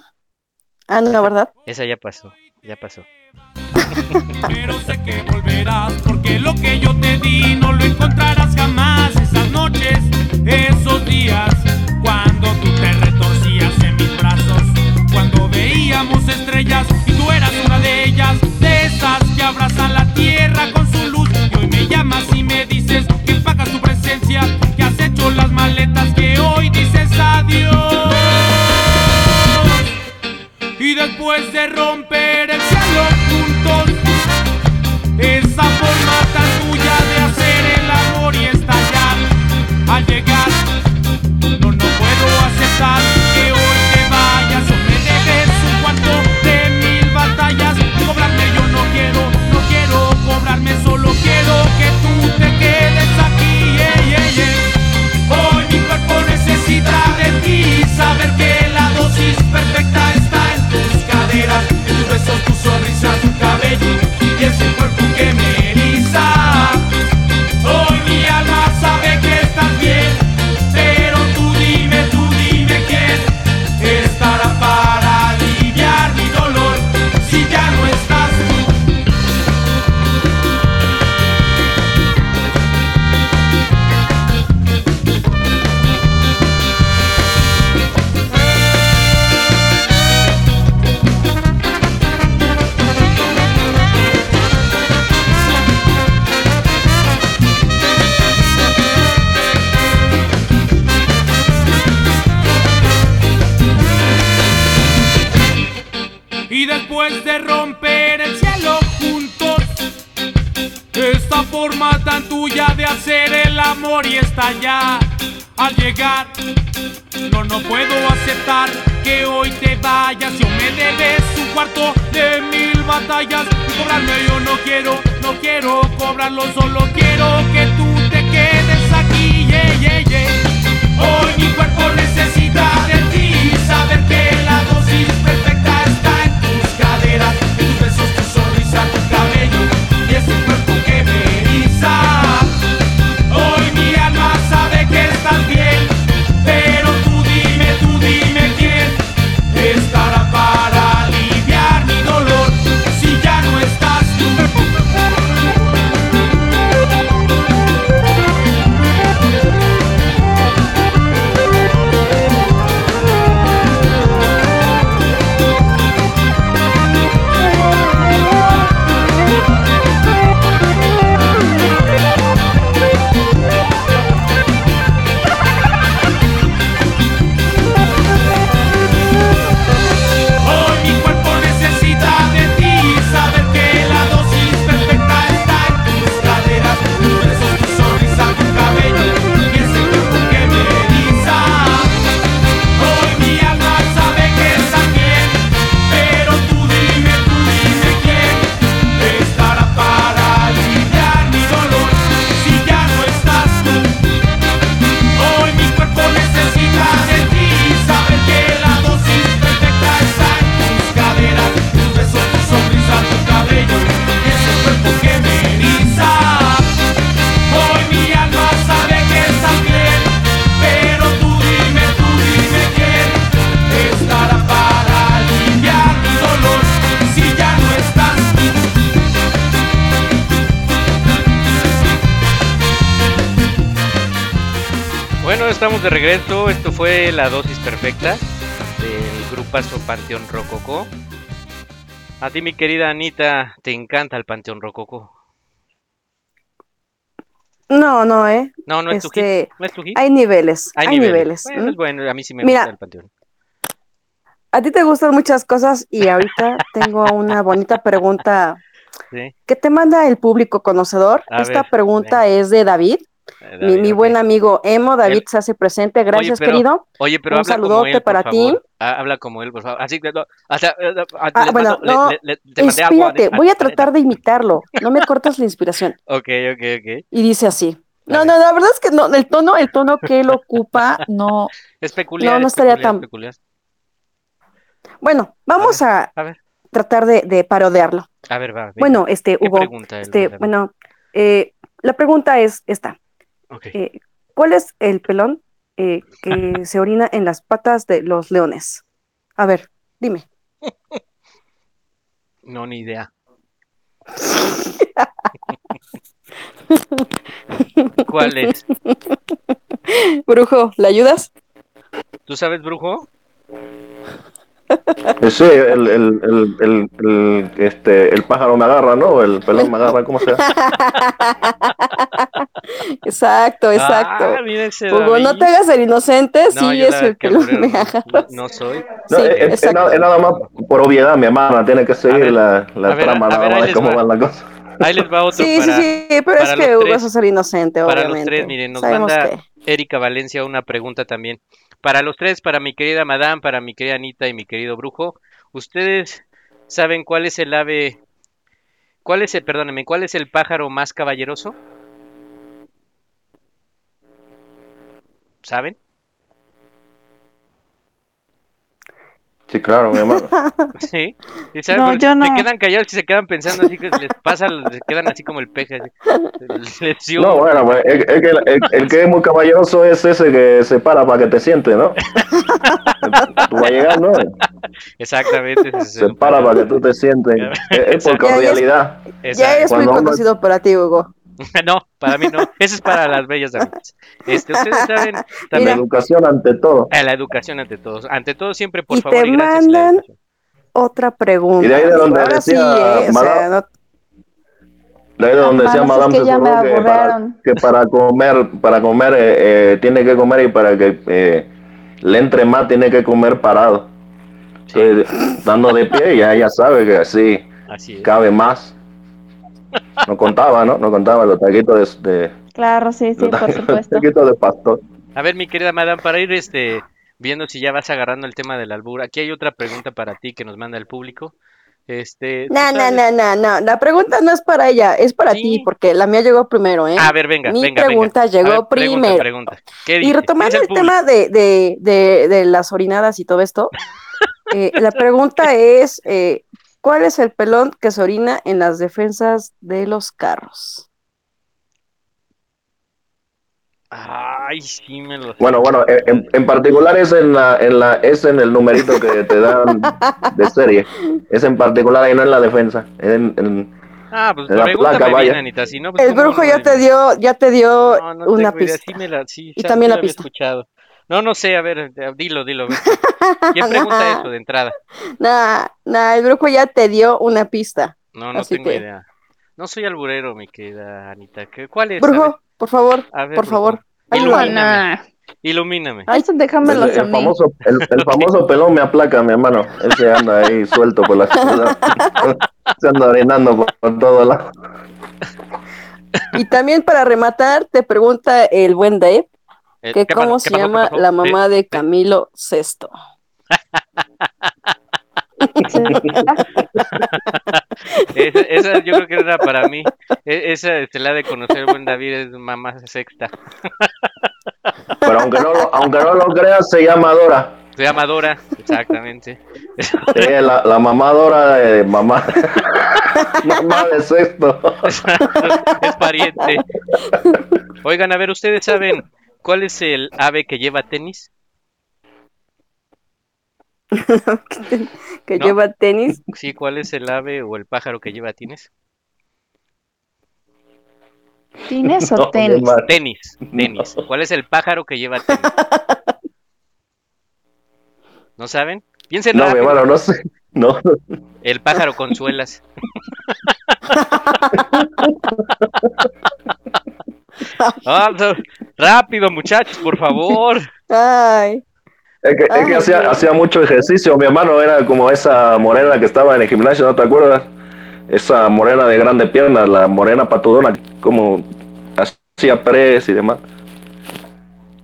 Ah, no, ¿verdad? Esa ya pasó, ya pasó. Pero sé que volverás porque lo que yo te di no lo encontrarás jamás. Esas noches, esos días, cuando tú te retorcías en mis brazos, cuando veíamos estrellas y tú eras una de ellas, de esas que abrazan la tierra con su luz. Y hoy me llamas y me dices que pagas tu presencia, que has hecho las maletas, que hoy dices adiós. Después de romper el cielo juntos, esa forma tan tuya de hacer el amor y estallar. Al llegar, no, no puedo aceptar cabello y ese cuerpo y estallar al llegar. No, no puedo aceptar que hoy te vayas. Yo me debes un cuarto de mil batallas. Y cobrarme yo no quiero, no quiero cobrarlo, solo quiero que estamos de regreso. Esto fue la dosis perfecta del grupazo Panteón Rococó. A ti, mi querida Anita, te encanta el Panteón Rococó. No, no, ¿eh? No, no es tu Este, hit. No es tu hit. Hay niveles, hay, niveles. Bueno, ¿m? es bueno, a mí sí me Mira, gusta el Panteón. A ti te gustan muchas cosas y ahorita tengo una bonita pregunta Sí. que te manda el público conocedor. A Esta ver, pregunta es de David. Eh, mi David, buen amigo Emo, David El- se hace presente. Gracias, pero- querido. Oye, pero Un habla como saludote él, por para ti. Ah, Habla como él, por favor. Así que, no, eh, ah, Ah, bueno, no, le- le- te mandé agua de- Espérate, voy a tratar de imitarlo. No me cortas la inspiración. Ok, ok, ok. Y dice así. No, no, la verdad es que no, el tono, el tono que él ocupa, no. Es peculiar. No, no es estaría peculiar, tan- peculiar. Bueno, vamos a, A ver, tratar de, de parodearlo. a ver, va. venga. Bueno, este, ¿Qué Hugo, este, David? bueno, eh, la pregunta es esta. Eh, ¿Cuál es el pelón eh, que se orina en las patas de los leones? A ver, dime. No, ni idea. ¿Cuál es? Brujo, ¿le ayudas? ¿Tú sabes, brujo? Eh, Sí, el, el, el, el, el, este, el pájaro me agarra, ¿no? El pelón me agarra, ¿cómo se llama? Exacto, exacto. Ah, Hugo, no David. te hagas el inocente, No, sí es el que pelón me no- agarra. No soy. No, Sí, es, es- es nada, es nada más por obviedad, mi hermana, tiene que seguir ver, la, la ver, trama, nada ver, más de cómo va. van las cosas. Ahí les va otro Sí, para, sí, sí, pero es para que Hugo es ser inocente, para obviamente. los tres, miren, nos Sabemos manda que- Erika Valencia una pregunta también. Para los tres, para mi querida Madame, para mi querida Anita y mi querido Brujo, ¿ustedes saben cuál es el ave, cuál es el, perdónenme, cuál es el pájaro más caballeroso? ¿Saben? Sí, claro, mi hermano. Sí. ¿Y saben No, por- yo no. Se quedan callados y se quedan pensando así que les pasa, se quedan así como el peje. Así. No, bueno, pues, es, es que el, el- el que es muy caballeroso es ese que se para para que te sientes, ¿no? tú vas a llegar, ¿no? Exactamente. ese es Se para para que tú te sientes. Es, es por cordialidad. Ya eres muy Cuando conocido para ti, Hugo. No, para mí no. Eso es para las bellas amigas. Este, ustedes saben La también educación ante todo. a la educación ante todos. Ante todo siempre, por Y favor, te y la mandan otra pregunta. Y de ahí de donde Ahora sí, decía ¿eh? O sea, Madame- no- De ahí de donde decía Hermanos, es Madame que ya me que para, que para comer, para comer eh, eh, tiene que comer y para que eh, le entre más tiene que comer parado. Entonces, dando de pie, ya ella sabe que así Así cabe más. No contaba, ¿no? No contaba los taquitos de, de Claro, sí, sí, los por supuesto. taquitos de pastor. A ver, mi querida Madame, para ir este viendo si ya vas agarrando el tema del albur, aquí hay otra pregunta para ti que nos manda el público. Este, ¿tú No, no, no, no, no. La pregunta no es para ella, es para Sí. ti, porque la mía llegó primero, ¿eh? A ver, venga, Mi venga, pregunta venga. llegó ver, primero. pregunta. ¿Qué Y retomando el tema de, de, de, de las orinadas y todo esto, eh, la pregunta es, eh, ¿cuál es el pelón que se orina en las defensas de los carros? Ay, sí me lo Bueno, bueno, en, particular es en la, en la, es en el numerito que te dan de serie. Es en particular ahí no en la defensa. es En, en- Ah, pues en la placa, bien, vaya. Anita, si no, pues El brujo no, ya te dio, ya te dio No, no una pista. sí me la, sí, Y sí, también sí la pista. escuchado. No, no sé, a ver, eh, dilo, dilo. ¿Quién pregunta eso de entrada? Nah, nah, el brujo ya te dio una pista. No, no tengo que- idea. No soy alburero, mi querida Anita. ¿Qué- ¿Cuál es? Brujo, por favor, ver, a ver, por brujo. favor. Ilumíname. Ilumíname. Ay, eso el, el famoso, el, el famoso pelón me aplaca, mi hermano. Él se anda ahí suelto por la ciudad. Se anda orinando por, por todos lados. Y también para rematar, te pregunta el buen Dave, Eh, ¿qué cómo pasó? se ¿Qué pasó? ¿Qué llama pasó? la Sí. mamá de Camilo Sexto. Esa, esa yo creo que era para mí. E- Esa este, la de conocer buen David es mamá sexta. Pero aunque no, lo, aunque no lo creas, se llama Dora. Se llama Dora, exactamente. Sí, la, la mamá Dora de mamá. mamá de sexto. es pariente. Oigan, a ver, ¿ustedes saben cuál es el ave que lleva tenis? que que No. lleva tenis. Sí, ¿cuál es el ave o el pájaro que lleva tenis? ¿Patines o No, tenis? mar. Tenis, tenis. ¿Cuál es el pájaro que lleva tenis? ¿No saben? Piensen No, mi hermano, no sé. No. El pájaro con suelas. Ah, rápido, muchachos, por favor. Ay. Es que, es que Ay, hacía, hacía mucho ejercicio. Mi hermano era como esa morena que estaba en el gimnasio, ¿no te acuerdas? Esa morena de grandes piernas, la morena patudona, como hacía press y demás.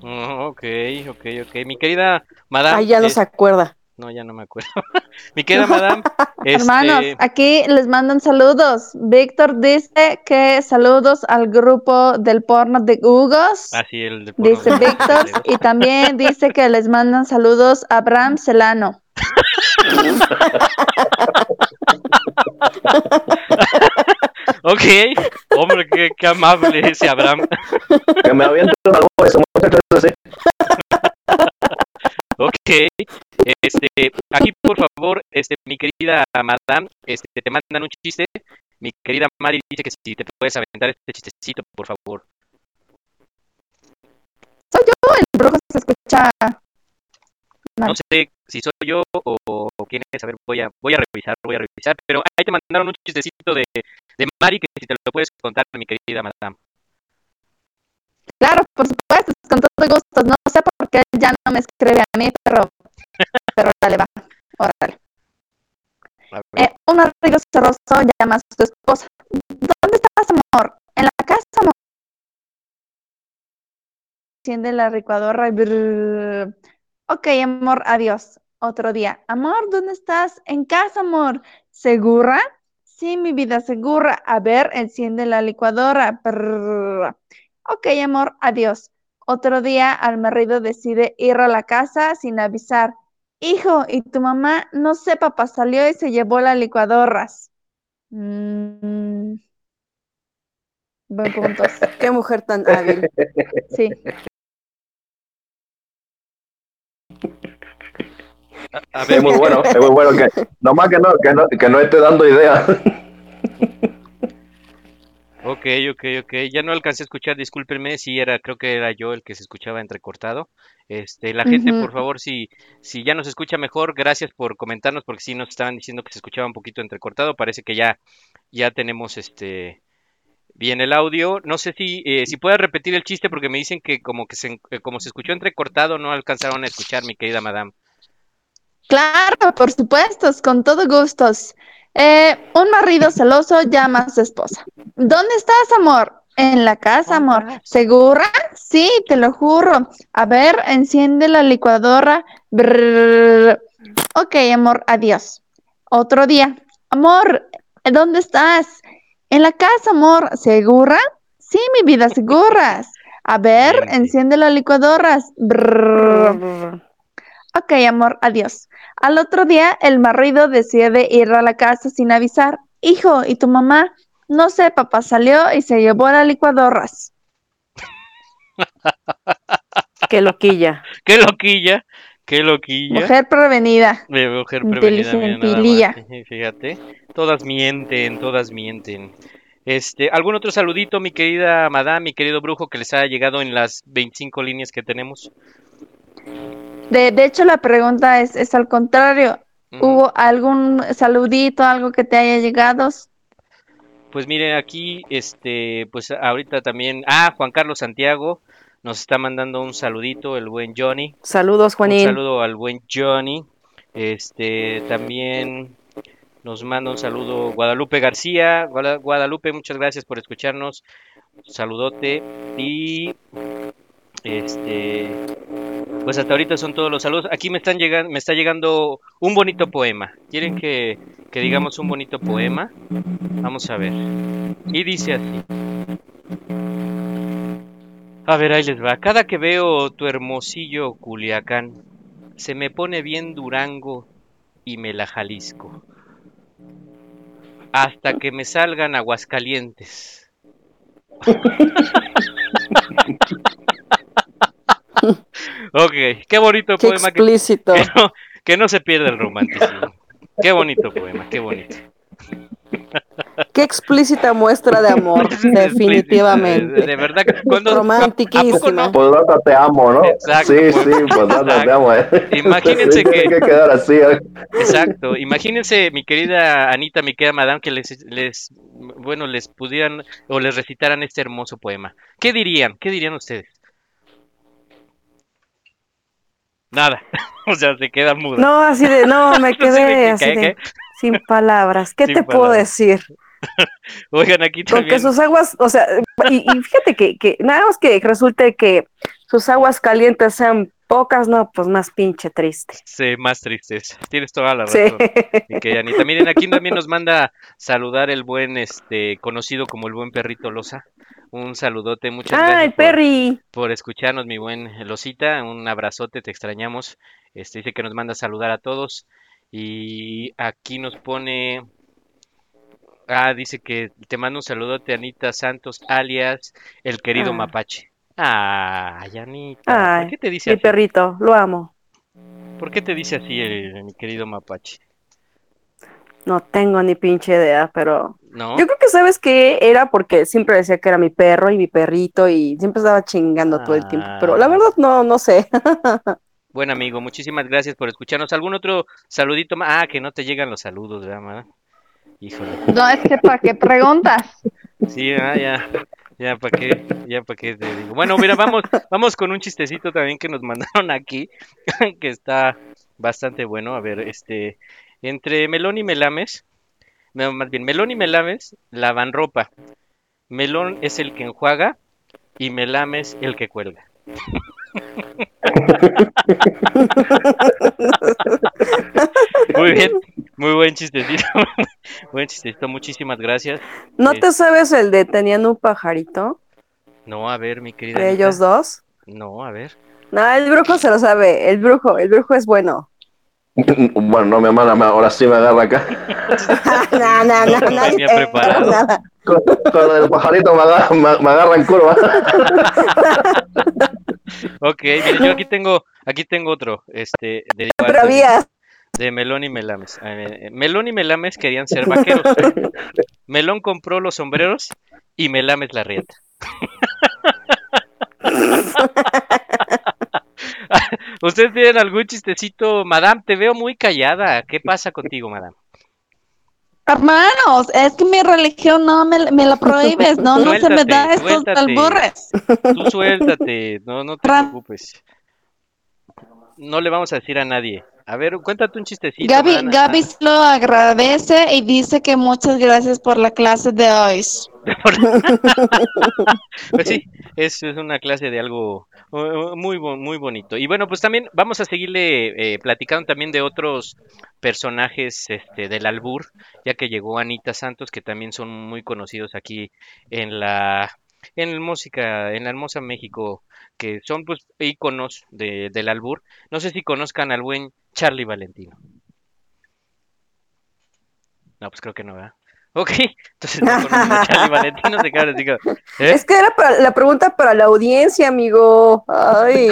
Oh, ok, ok, ok. Mi querida madame. Ay, ya no eh, se acuerda. No, ya no me acuerdo. Mi querida madame. Hermanos, este, aquí les mandan saludos. Víctor dice que saludos al grupo del porno de Hugos. Ah, sí, el de porno Dice de- Víctor y también dice que les mandan saludos a Abraham Celano. Ok, hombre, qué, qué amable ese Abraham. Que me avienten una voz, ese muchacho ese sí. Ok, este, aquí por favor, este, mi querida madame, este, te mandan un chiste. Mi querida Mari dice que si te puedes aventar este chistecito, por favor. Soy yo, el brujo se escucha. No sé si soy yo o, o quién es, a ver, voy a, voy a revisar, voy a revisar, pero ahí te mandaron un chistecito de, de Mari que si te lo puedes contar, mi querida madame. Claro, por supuesto, con todo gusto. No sé por qué ya no me escribe a mí, pero, pero dale, va. Órale. Eh, un marido cerroso llama a su esposa. ¿Dónde estás, amor? En la casa, amor. Enciende la licuadora y brrr. Ok, amor, adiós. Otro día. Amor, ¿dónde estás? En casa, amor. ¿Segura? Sí, mi vida, segura. A ver, enciende la licuadora. Brrr. Ok, amor, adiós. Otro día, al marido decide ir a la casa sin avisar. Hijo, ¿y tu mamá? No sé, papá, salió y se llevó la licuadoras. Mm, Buen punto. Qué mujer tan hábil. Sí. A Es muy bueno, es muy bueno. Que, nomás que no, que no, que no esté dando idea. Ok, ok, ok. Ya no alcancé a escuchar, discúlpenme si era, creo que era yo el que se escuchaba entrecortado. Este, la gente, por favor, si, si ya nos escucha mejor, gracias por comentarnos, porque sí nos estaban diciendo que se escuchaba un poquito entrecortado. Parece que ya, ya tenemos este bien el audio. No sé si, eh, si puedes repetir el chiste, porque me dicen que como que se, eh, como se escuchó entrecortado, no alcanzaron a escuchar, mi querida madame. Claro, por supuesto, con todo gustos. Eh, un marido celoso llama a su esposa. ¿Dónde estás, amor? En la casa, amor. ¿Segura? Sí, te lo juro. A ver, enciende la licuadora. Brrr. Ok, amor, adiós. Otro día. Amor, ¿dónde estás? En la casa, amor. ¿Segura? Sí, mi vida, seguras. A ver, enciende la licuadora. Brrr. Ok, amor, adiós. Al otro día, el marido decide ir a la casa sin avisar. Hijo, ¿y tu mamá? No sé, papá salió y se llevó a la licuadoras. Qué loquilla. ¡Qué loquilla! ¡Qué loquilla! Mujer prevenida. De mujer prevenida, Fíjate, todas mienten, todas mienten. Este, ¿algún otro saludito, mi querida madame, mi querido brujo, que les haya llegado en las 25 líneas que tenemos? De, de hecho, la pregunta es, es al contrario. ¿Hubo algún saludito, algo que te haya llegado? Pues miren, aquí, este, pues ahorita también, ah, Juan Carlos Santiago nos está mandando un saludito, el buen Johnny. Saludos, Un Juanín. saludo al buen Johnny. Este, también nos manda un saludo Guadalupe García. Guada- Guadalupe, muchas gracias por escucharnos. Saludote. Y este, pues hasta ahorita son todos los saludos. Aquí me están llegando, me está llegando un bonito poema. ¿Quieren que, que digamos un bonito poema? Vamos a ver. Y dice así. A ver, ahí les va. Cada que veo tu hermosillo Culiacán, se me pone bien Durango y me la Jalisco. Hasta que me salgan Aguascalientes. ok, qué bonito Qué poema. Que, explícito. que no, que no se pierda el romanticismo. Qué bonito poema, qué bonito. Qué explícita muestra de amor, definitivamente. De, de verdad, que cuando Romantiquísima. Pues data te amo, ¿no? Exacto, sí, pues. sí, pues te amo. ¿eh? Imagínense Sí, que- que quedar así. ¿eh? Exacto. Imagínense, mi querida Anita, mi querida Madame, que les, les, bueno, les pudieran o les recitaran este hermoso poema. ¿Qué dirían? ¿Qué dirían ustedes? Nada. o sea, se queda muda. No, así de, no, me quedé ¿qué, así qué, de, qué? sin palabras. ¿Qué Sin te puedo decir? Oigan, aquí también. sus aguas, o sea, y, y fíjate que, que nada más que resulte que sus aguas calientes sean pocas, no, pues más pinche triste. Sí, más tristes. Tienes toda la Sí. razón. mi querida Anita. Miren, aquí también nos manda saludar el buen, este, conocido como el buen perrito Loza. Un saludote, muchas Ah, gracias el por- Perry. por escucharnos, mi buen Losita. Un abrazote, te extrañamos. Este dice que nos manda saludar a todos. Y aquí nos pone. Ah, dice que te manda un saludote, Anita Santos, alias el querido Ah. Mapache. Ay, Anita. Ay, ¿Por qué te dice mi así? perrito, lo amo. ¿Por qué te dice así el, mi querido Mapache? No tengo ni pinche idea, pero ¿No? yo creo que sabes que era porque siempre decía que era mi perro y mi perrito y siempre estaba chingando todo el tiempo, pero la Ah. verdad no, no sé. Buen amigo, muchísimas gracias por escucharnos. ¿Algún otro saludito más? Ah, que no te llegan los saludos, ¿verdad? Híjole. No, es que para qué preguntas. Sí, ah, ya, ya para qué, ya para qué te digo. Bueno, mira, vamos, vamos con un chistecito también que nos mandaron aquí, que está bastante bueno. A ver, este, entre Melón y Melames, más bien, Melón y Melames lavan ropa. Melón es el que enjuaga y Melames el que cuelga. Muy bien, muy buen chistecito, buen chistecito, muchísimas gracias. ¿No Eh, te sabes el de tenían un pajarito No, a ver, mi querida. de Anita. ellos dos? No, a ver. No, el brujo se lo sabe, el brujo, el brujo es bueno. Bueno, no, mi hermana, ahora sí me agarra acá. no, no, no, No nadie preparado. nada. Con, con el pajarito me agarra, me, me agarra en curva. Ok, mire, yo aquí tengo, aquí tengo otro, este, de, de Melón y Melames. Eh, Melón y Melames querían ser vaqueros. Melón compró los sombreros y Melames la rieta. ¿Ustedes tienen algún chistecito? Madame, te veo muy callada. ¿Qué pasa contigo, Madame? Hermanos, es que mi religión no me, me la prohíbes, no, no se me da estos albures. Tú suéltate, no, no te Ram- preocupes. No le vamos a decir a nadie. A ver, cuéntate un chistecito. Gaby. Gaby lo agradece y dice que muchas gracias por la clase de hoy. Pues sí, es, es una clase de algo muy, muy bonito. Y bueno, pues también vamos a seguirle eh, platicando también de otros personajes este, del albur, ya que llegó Anita Santos, que también son muy conocidos aquí en la, en la música, en la hermosa México, que son pues íconos de, del albur. No sé si conozcan al buen Charlie Valentino. No, pues creo que no, ¿verdad? Ok, entonces no conocen a Charlie Valentino, se quedan así ¿eh? es que era para, la pregunta para la audiencia, amigo. Ay,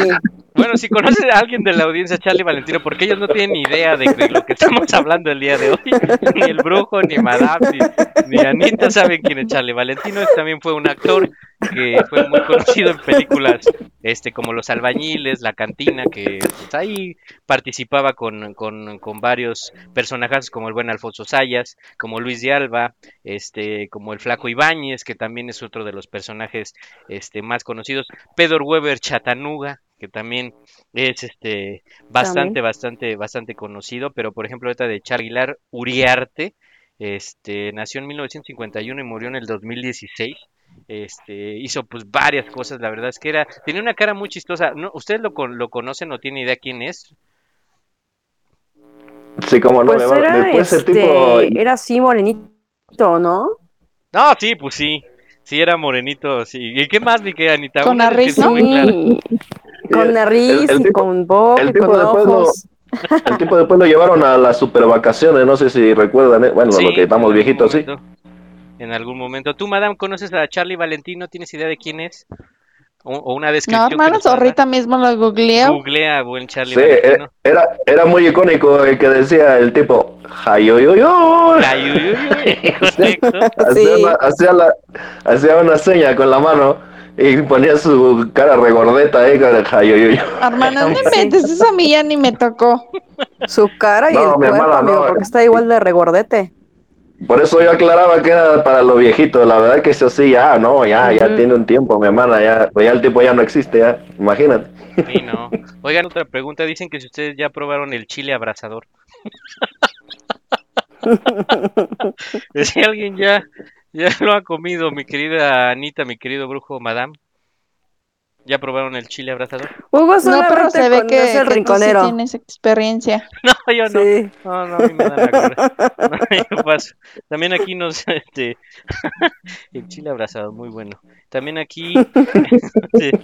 Bueno, si conoces a alguien de la audiencia, Charlie Valentino, porque ellos no tienen idea de, lo que estamos hablando el día de hoy. Ni el brujo, ni Madame, ni, ni Anita saben quién es Charlie Valentino. También fue un actor que fue muy conocido en películas este, como Los Albañiles, La Cantina, que pues, ahí participaba con, con, con varios personajes como el buen Alfonso Sayas, como Luis de Alba, este, como el Flaco Ibáñez, que también es otro de los personajes este, más conocidos. Pedro Weber Chatanuga, que también es este bastante, También. bastante, bastante conocido, pero por ejemplo ahorita de Char Aguilar Uriarte, este, nació en 1951 y murió en el 2016. Este, hizo pues varias cosas, la verdad es que era, tenía una cara muy chistosa. ¿No, ¿Ustedes lo, con- lo conocen o tienen idea quién es? Sí, como no, pues mi hermano. era, Después el este, tipo. era así morenito, ¿no? No, sí, pues sí. Sí, era morenito, sí. ¿Y qué más, mi querida Anita? Con la risa. Sí, con nariz, el- el y tipo- con boca, el y tipo con después lo- ojos. El tipo después lo llevaron a las super vacaciones, no sé si recuerdan, ¿eh? bueno, Sí, lo que estamos viejitos, sí. En algún momento. ¿Tú, madame, conoces a Charlie Valentino? ¿Tienes idea de quién es? O, o una No, descripción. que hermanos, ahorita mismo lo googleo. Googlea, buen Charlie. Sí, Valentino. eh, era, era muy icónico el que decía el tipo, "Jayoyoyo". Correcto. Hacía, Sí. una, hacía, la- hacía una seña con la mano y ponía su cara regordeta ahí con el jayoyoyo. Hermano, no inventes, eso a mí ya ni me tocó. Su cara y No, el mi cuerpo, hermana, amigo, no. porque está igual de regordete. Por eso yo aclaraba que era para los viejitos. La verdad que eso sí, ya, no, ya, ya tiene un tiempo, mi hermana, ya, pues ya el tipo ya no existe, ya, imagínate. Sí, no. Oigan, otra pregunta. Dicen que si ustedes ya probaron el chile abrasador. si alguien ya, ya lo ha comido, mi querida Anita, mi querido brujo Madame. ¿Ya probaron el chile abrasador? Hugo No, pero se ve que, el que tú sí rinconero. tienes experiencia. No, yo no. Sí. No, no, a mí me da la. No, yo paso. También aquí nos, este, el chile abrazado, muy bueno. También aquí este,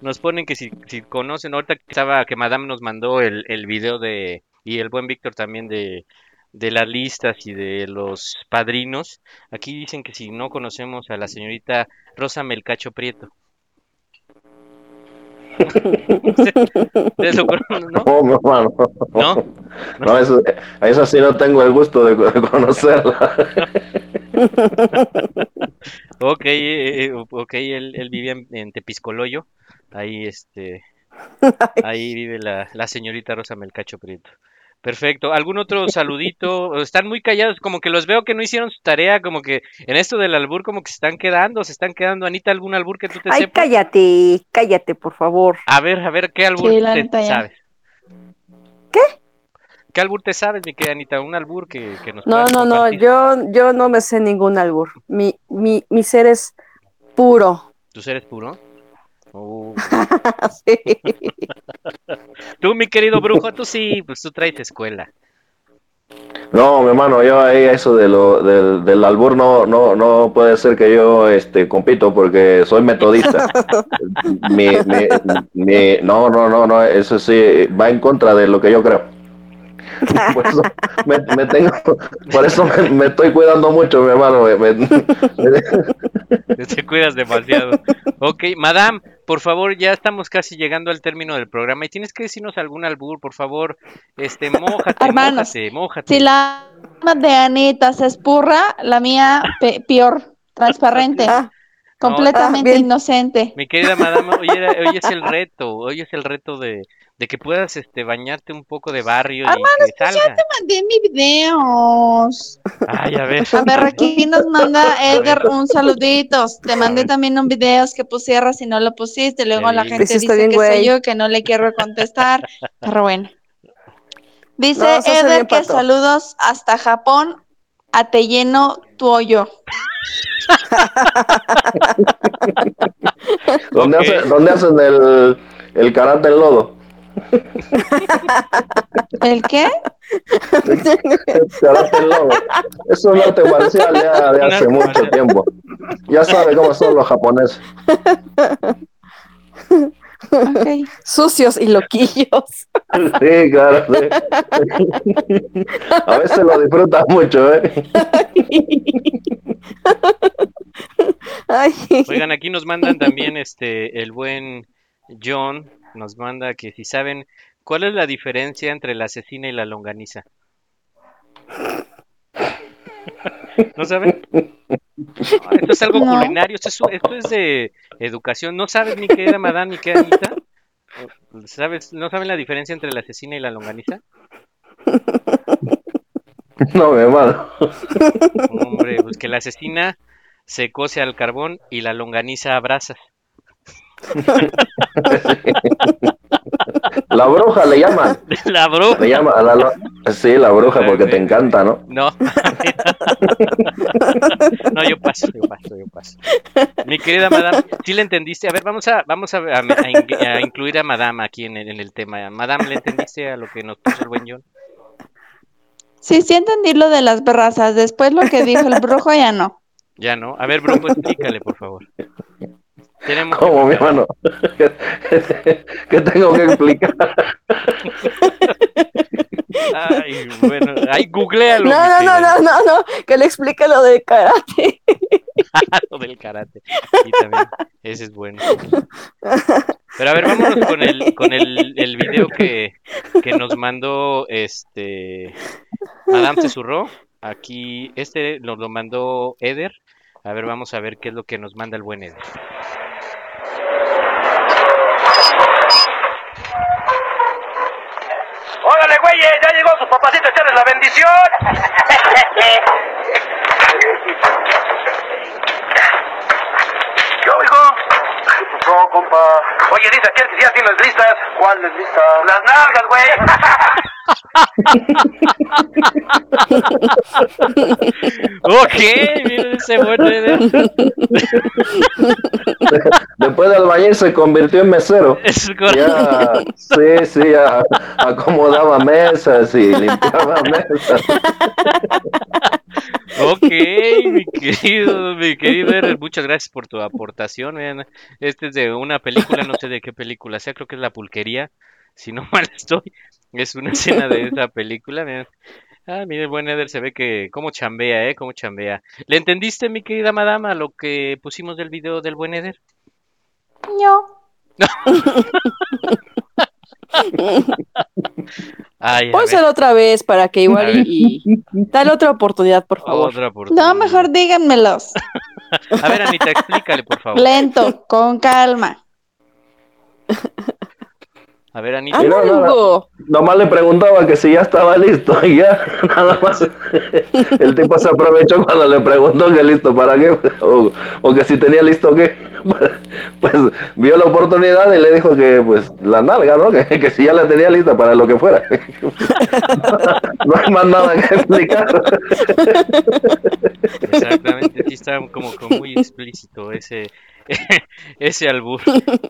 nos ponen que si, si conocen, ahorita que estaba, que Madame nos mandó el, el video de, y el buen Víctor también de, de las listas y de los padrinos. Aquí dicen que si no conocemos a la señorita Rosa Melcacho Prieto. ¿Ustedes lo conocen, no? No, mi hermano. ¿No? No, eso, sí no tengo el gusto de, de conocerla. Ok, eh, eh, ok, él, él vivía en, en Tepiscoloyo, ahí este, ahí vive la, la señorita Rosa Melcacho Prieto. Perfecto, ¿algún otro saludito? Están muy callados, como que los veo que no hicieron su tarea, como que en esto del albur como que se están quedando, se están quedando. Anita, ¿algún albur que tú te Ay, sepas? cállate, cállate, por favor. A ver, a ver, ¿qué albur Sí, te sabes? ¿Qué? ¿Qué albur te sabes, mi querida Anita? Un albur que, que nos No, no, no, yo, yo no me sé ningún albur. Mi, mi, mi ser es puro. ¿Tú eres puro? Oh. Sí. Tú, mi querido brujo, tú sí, pues tú traes escuela. No, mi hermano, yo ahí eso de lo, del, del albur no, no, no puede ser que yo este, compito porque soy metodista. mi, mi, mi- no, no, no, no, eso sí va en contra de lo que yo creo. Por eso me, me tengo, por eso me, me estoy cuidando mucho, mi hermano. me- me- Te cuidas demasiado. Ok, madame, por favor, ya estamos casi llegando al término del programa y tienes que decirnos algún albur, por favor. Este, mójate, Hermanos, mójate, mójate. Si la de Anita se espurra, la mía pe- peor, transparente, Ah, completamente Ah, inocente. Mi querida madame, hoy, era- hoy es el reto, hoy es el reto de, de que puedas este, bañarte un poco de barrio y Hermanos, que pues ya salga. te mandé mis videos. Ay, a ver. A ver, aquí nos manda Edgar un saludito. Te mandé también un video que pusieras si no lo pusiste. Luego la gente Sí, está dice bien, que soy yo, que no le quiero contestar. Pero bueno. Dice No, bien que pato. saludos hasta Japón. A te lleno tu hoyo. ¿Dónde, Ok. hacen, dónde hacen el, el karate en lodo? ¿El qué? Es un arte marcial ya de hace mucho tiempo. Ya sabe cómo son los japoneses. Ok. sucios y loquillos. Sí, claro. sí. A veces lo disfrutas mucho, ¿eh? Ay, Oigan, aquí nos mandan también este el buen John nos manda que si saben cuál es la diferencia entre la asesina y la longaniza. ¿No saben? Ah, Esto es algo No. culinario, esto es, esto es de educación. ¿No sabes ni qué era Madame ni qué era Anita? ¿Sabes? ¿No saben la diferencia entre la asesina y la longaniza? No, mi hermano. Hombre, pues que la asesina se cose al carbón y la longaniza a brasas. La bruja le llaman. La bruja. Le llaman a la, sí, la bruja porque te encanta, ¿no? No. no, yo paso, yo paso, yo paso. Mi querida madame, ¿sí le entendiste? A ver, vamos a, vamos a, a- a in- a incluir a madame aquí en el, en el tema. Madame, ¿le entendiste a lo que nos puso el buen John? Sí, sí entendí lo de las brazas. Después lo que dijo el brujo ya no. Ya no. A ver, Brujo, explícale, por favor. Tenemos que ¿Cómo, mi hermano? ¿Qué tengo que explicar? Ay, bueno, ay, googlealo. no, no, no, no, no, no, que le explique lo de karate. Lo del karate. Sí, también. Ese es bueno. Pero a ver, vámonos con el, con el, el video que, que nos mandó este Madame Cesurró. Aquí, este nos lo mandó Eder. A ver, vamos a ver qué es lo que nos manda el buen Eder. Güeyes, ya llegó su papacito a echarles la bendición. ¿Qué oigo? No, compa. Oye, dice aquel que ya tienes listas. ¿Cuáles listas? Las nalgas, güey. ok, miren ese buen. Después del baño se convirtió en mesero. Es Ya, sí, sí, ya acomodaba mesas y limpiaba mesas. Ok, mi querido, mi querido Eder, muchas gracias por tu aportación. vean, Este es de una película, no sé de qué película sea, creo que es La Pulquería, si no mal estoy. Es una escena de esa película. vean. Ah, mire, el buen Eder se ve que cómo chambea, ¿eh? Cómo chambea. ¿Le entendiste, mi querida madama, lo que pusimos del video del buen Eder? No. Ay, Pónselo otra vez para que igual y, y- dale otra oportunidad, por favor. otra oportunidad. No, mejor díganmelos. A ver, Anita, explícale, por favor. Lento, con calma. A ver, Anita. Y no, nada, nomás le preguntaba que si ya estaba listo y ya, nada más. El tipo se aprovechó cuando le preguntó que listo para qué, o, o que si tenía listo qué. Pues vio la oportunidad y le dijo que pues la nalga, ¿no? Que, que si ya la tenía lista para lo que fuera. No hay más nada que explicar. Exactamente, sí está como, como muy explícito ese, ese albur.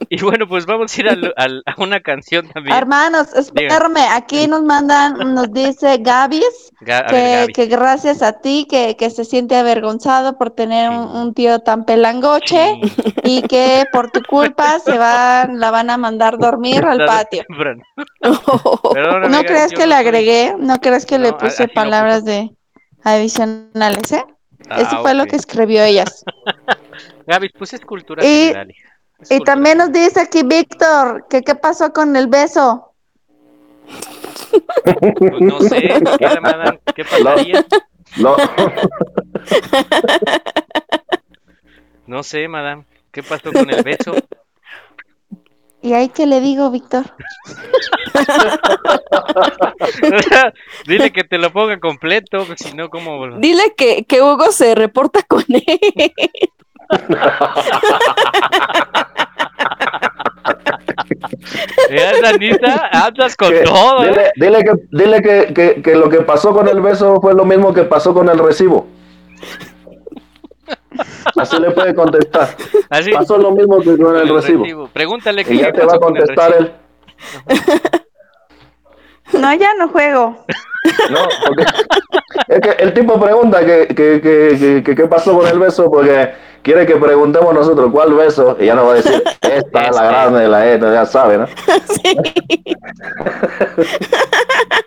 Y bueno, pues vamos a ir al- al- a una canción también. Hermanos, espérame, aquí nos mandan, nos dice Gabis Ga- que, ver, Gaby. que gracias a ti, que, que se siente avergonzado por tener un, un tío tan pelangoche y que por tu culpa se van, la van a mandar dormir al patio. ¿No crees que le agregué? ¿No crees que le No, puse no palabras de adicionales, eh? Ah, Eso fue lo que escribió ellas. Gaby, pues es cultura Y-. Y también nos dice aquí Víctor que qué pasó con el beso. Pues no sé, ¿qué, madame? ¿Qué pasaría? No, No sé, madame. ¿Qué pasó con el beso? ¿Y ahí qué le digo, Víctor? Dile que te lo ponga completo, si no, ¿cómo? Dile que, que Hugo se reporta con él. Veas, Anita, andas con que- todo, dile, ¿eh? dile que, dile que, que, que lo que pasó con el beso fue lo mismo que pasó con el recibo. Así le puede contestar. Así. Pasó lo mismo que con el El recibo. recibo. Pregúntale Y qué ya te va a contestar él. No, ya no juego. No, porque es que el tipo pregunta que, que, que, que, que qué pasó con el beso porque quiere que preguntemos nosotros cuál beso y ya nos va a decir esta, Este. la grande, la esta, ya sabe, ¿no?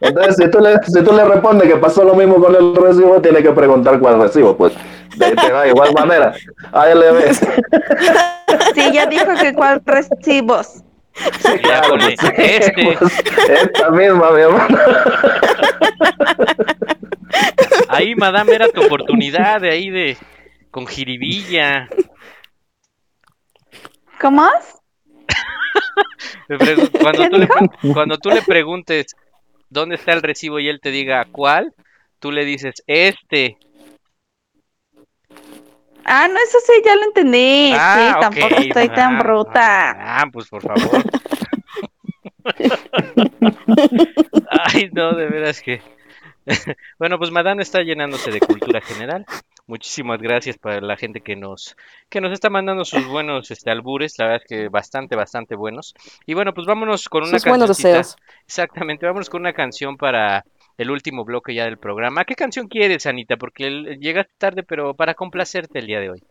Entonces, si tú, le, si tú le respondes que pasó lo mismo con el recibo, tiene que preguntar cuál recibo, pues de, de igual manera. Ves. Sí, ya dijo que cuál recibos. Ya pone, este. Pues, esta misma, mi hermano. Ahí, madame, era tu oportunidad de ahí de. Con jiribilla. ¿Cómo? Cuando tú, le, cuando tú le preguntes dónde está el recibo y él te diga cuál, tú le dices este. Ah, no, eso sí, ya lo entendí. Ah, sí, tampoco estoy tan ah, bruta. Ah, pues por favor. Ay, no, de veras que. bueno, pues Madame está llenándose de cultura general. Muchísimas gracias para la gente que nos que nos está mandando sus buenos este albures, la verdad es que bastante bastante buenos. Y bueno, pues vámonos con una deseos. Exactamente, vámonos con una canción para el último bloque ya del programa. ¿Qué canción quieres, Anita? Porque llegaste tarde, pero para complacerte el día de hoy.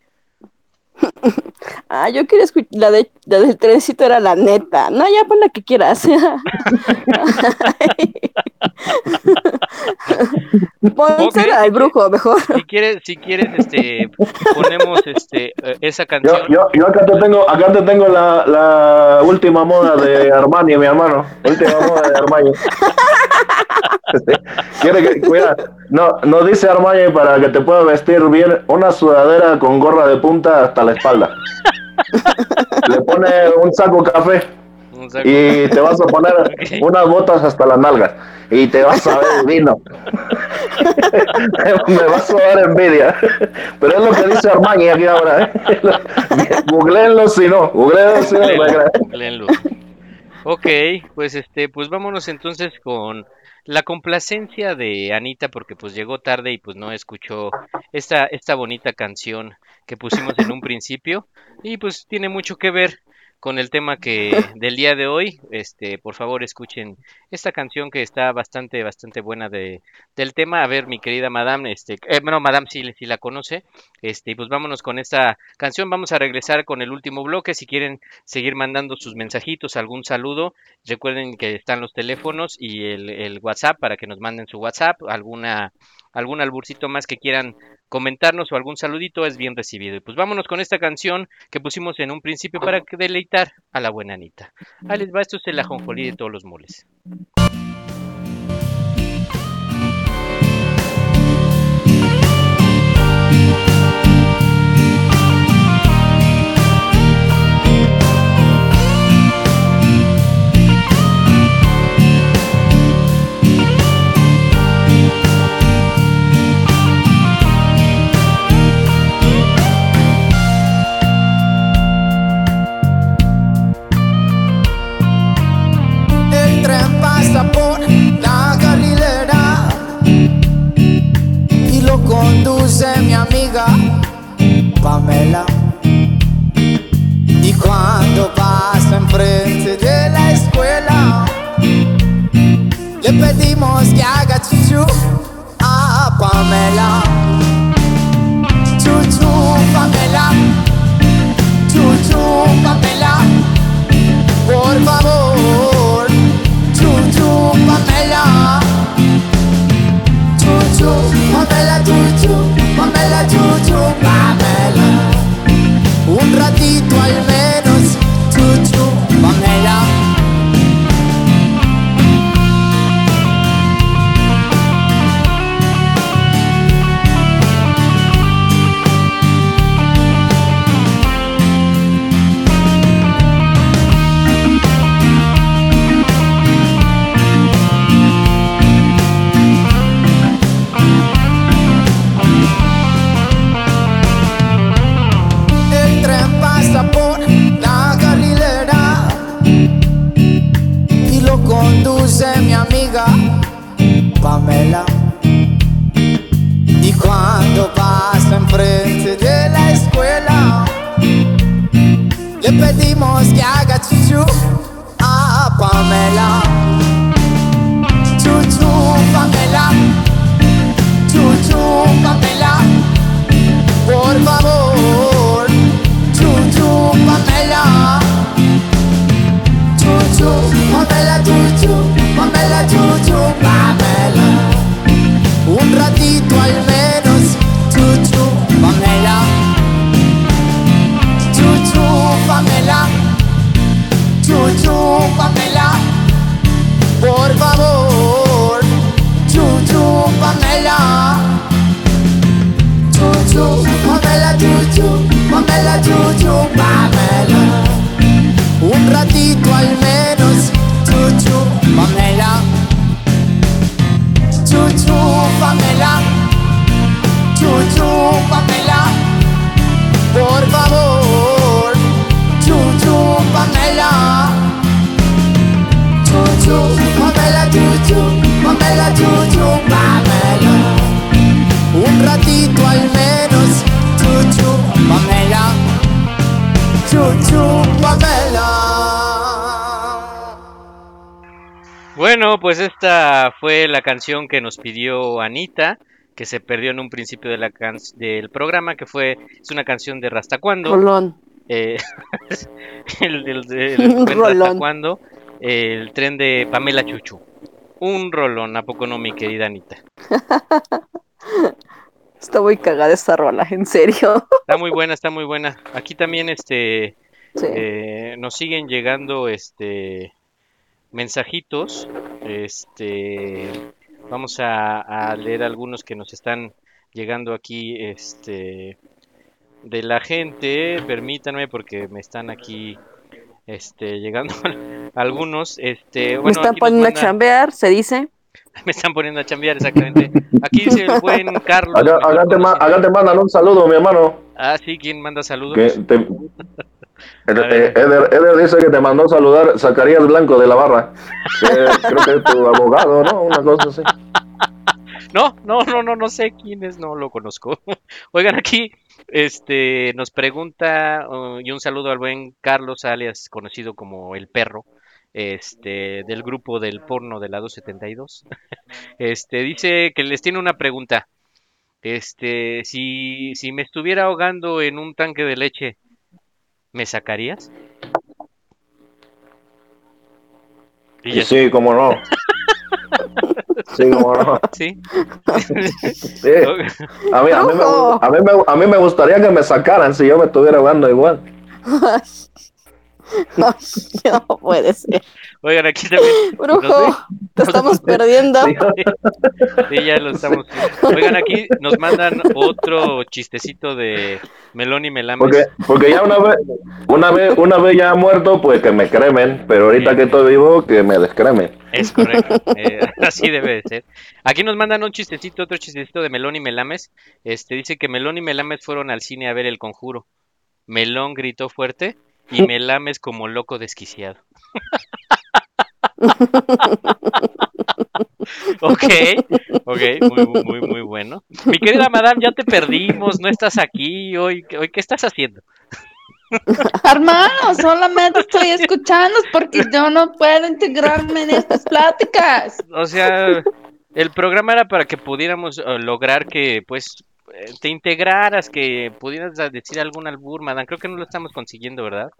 Ah, yo quería escuchar, la, de, la del trencito era la neta. No, ya pon la que quieras. Pónsela al brujo, mejor. Si quieres, si quieres, este, ponemos este, eh, esa Yo, canción. yo, yo acá te tengo, acá te tengo la, la última moda de Armani, mi hermano. Última moda de Armani. Quiere que, cuida, no, no dice Armani para que te pueda vestir bien una sudadera con gorra de punta hasta la espalda. Le pone un saco café y te vas a poner unas botas hasta las nalgas y te vas a ver divino. Me vas a dar envidia. Pero es lo que dice Armani aquí ahora. ¿eh? Googleenlo si no. Googleenlo si no. Ok, pues este, pues vámonos entonces con la complacencia de Anita porque pues llegó tarde y pues no escuchó esta esta bonita canción que pusimos en un principio y pues tiene mucho que ver con el tema que del día de hoy. Este, por favor, escuchen esta canción que está bastante bastante buena de del tema. A ver, mi querida Madame, este, eh, bueno, Madame si, si la conoce. Este, y pues vámonos con esta canción. Vamos a regresar con el último bloque. Si quieren seguir mandando sus mensajitos, algún saludo, recuerden que están los teléfonos y el, el WhatsApp para que nos manden su WhatsApp, alguna algún alburcito más que quieran comentarnos o algún saludito es bien recibido. Y pues vámonos con esta canción que pusimos en un principio para deleitar a la buena Anita. Ahí les va, esto es el ajonjolí de todos los moles. Pamela. Y cuando pasa enfrente de la escuela, le pedimos que haga chuchu a Pamela. Chuchu Pamela, chuchu Pamela. Por favor, chuchu Pamela. Chuchu Pamela, chuchu Pamela, chuchu Pamela. Al menos, chuchu, Pamela, chuchu, Pamela. Bueno, pues esta fue la canción que nos pidió Anita. que se perdió en un principio de la can- del programa, que fue, es una canción de Rasta Cuando. Rolón. Eh, el, el- el- el Rolón. Cuando, el tren de Pamela Chuchu. Un rolón, ¿a poco no, mi querida Anita? Está muy cagada esta rola, en serio. Está muy buena, está muy buena. Aquí también este Sí. eh, nos siguen llegando este mensajitos. Este vamos a, a leer algunos que nos están llegando aquí este de la gente. Permítanme porque me están aquí este llegando algunos. Este Me están poniendo a chambear, se dice. me están poniendo a chambear exactamente. Aquí dice el buen Carlos. Acá, acá te, ma- conocido- acá te mandan un saludo, mi hermano. Ah, sí, ¿quién manda saludos? Te- Eder, Eder- Eder dice que te mandó saludar Zacarías Blanco de la Barra. Que creo que es tu abogado, ¿no? Una cosa así. No, no, no, no, no sé quién es, no lo conozco. Oigan, aquí este nos pregunta uh, y un saludo al buen Carlos alias conocido como el perro, este del grupo del porno de la 272. Este dice que les tiene una pregunta. Este, si si me estuviera ahogando en un tanque de leche, ¿me sacarías? Y ya- Sí, cómo no. Sí, cómo no. Sí. Sí. A mí, a, mí me, a, mí me, a mí me gustaría que me sacaran si yo me estuviera ahogando igual. No puede ser. Oigan, aquí también. Brujo, te estamos perdiendo. Sí, ya lo estamos. Oigan, aquí nos mandan otro chistecito de Melón y Melames. Porque, porque ya una vez, una vez, una vez ya muerto, pues que me cremen, pero ahorita que estoy vivo, que me descremen. Es correcto, eh, así debe de ser. Aquí nos mandan un chistecito, otro chistecito de Melón y Melames. Este dice que Melón y Melames fueron al cine a ver El Conjuro. Melón gritó fuerte y Melames como loco desquiciado. Ok, ok, muy, muy, muy, bueno. Mi querida madame, ya te perdimos, no estás aquí hoy. hoy ¿Qué estás haciendo? Hermano, solamente estoy escuchando porque yo no puedo integrarme en estas pláticas. O sea, el programa era para que pudiéramos eh, lograr que, pues, te integraras, que pudieras decir algún albur, madame. Creo que no lo estamos consiguiendo, ¿verdad?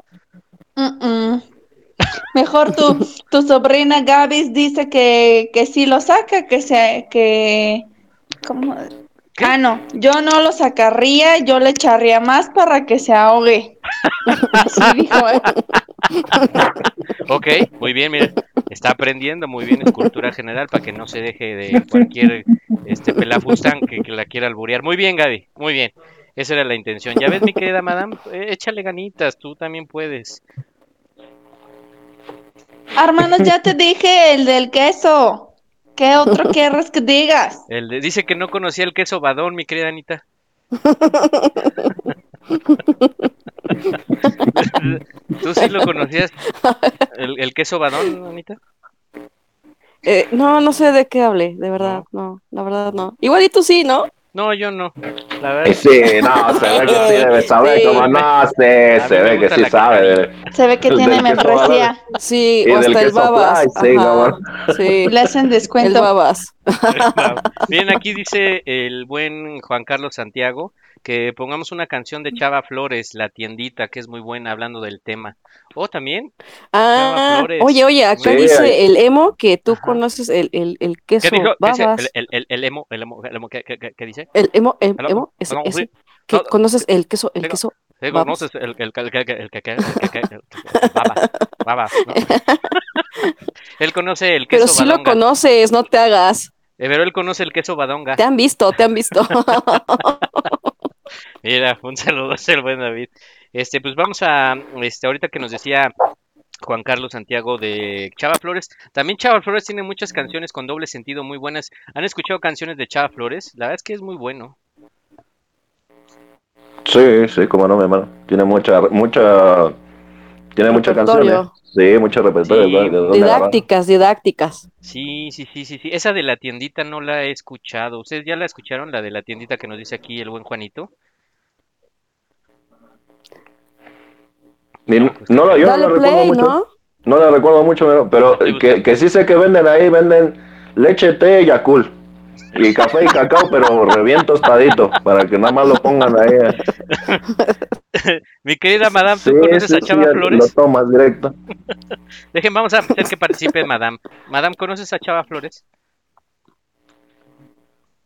Mejor tu, tu sobrina Gabis dice que, que sí lo saca, que se, que, ¿cómo? Ah, no, yo no lo sacaría, yo le echaría más para que se ahogue. Así dijo él. Ok, muy bien, mire, está aprendiendo muy bien, es cultura general para que no se deje de cualquier este pelafustán que, que la quiera alburear. Muy bien, Gaby, muy bien. Esa era la intención. Ya ves, mi querida madame, Eh, échale ganitas, tú también puedes. Hermano, ya te dije el del queso. ¿Qué otro quieres que digas? El de- dice que no conocía el queso badón, mi querida Anita. ¿Tú sí lo conocías? ¿El, el queso badón, Anita? Eh, no, no sé de qué hable, de verdad, no, la verdad no. Igual y tú sí, ¿no? No, yo no. La verdad. Sí, no, se ve que sí debe saber, Sí. como no, sí, se ve que sí sabe. Se ve que El tiene membresía. Sí, Y o del hasta el babas. fly, sí, ajá, cómo sí. Le hacen El descuento. babas. Bien, aquí dice el buen Juan Carlos Santiago que pongamos una canción de Chava Flores, La Tiendita, que es muy buena hablando del tema. O oh, también. Ah, oye, oye, acá dice el emo que tú conoces, el, el, el queso. ¿Qué dijo? Babas. El, el, emo, el emo, el emo ¿qué, qué, qué dice? El emo, el emo, ese, que conoces el queso, el queso. Conoces el que babas, babas. ¿no? él conoce el queso. Pero si lo conoces, no te hagas. Pero él conoce el queso badonga. Te han visto, te han visto. Mira, un saludo al buen David. Este, pues vamos a, este, ahorita que nos decía Juan Carlos Santiago de Chava Flores. También Chava Flores tiene muchas canciones con doble sentido muy buenas. ¿Han escuchado canciones de Chava Flores? La verdad es que es muy bueno. Sí, sí, como no, mi hermano. Tiene mucha, mucha, tiene muchas Repertorio. canciones. Sí, repertorio. Sí, ¿de dónde agarrar? didácticas, didácticas. Sí, sí, sí, sí, sí. Esa de la tiendita no la he escuchado. ¿Ustedes ya la escucharon? La de la tiendita que nos dice aquí el buen Juanito. Ni- No, lo- yo Dale no la recuerdo mucho. ¿no? No la recuerdo mucho, pero- que, que sí sé que venden ahí, venden leche, té y Yakult. Y café y cacao, pero re tostadito, para que nada más lo pongan ahí. Mi querida Madame, ¿tú Sí, conoces sí, a Chava sí, Flores? Lo tomas directo. Dejen, vamos a hacer que participe Madame. Madame, ¿conoces a Chava Flores?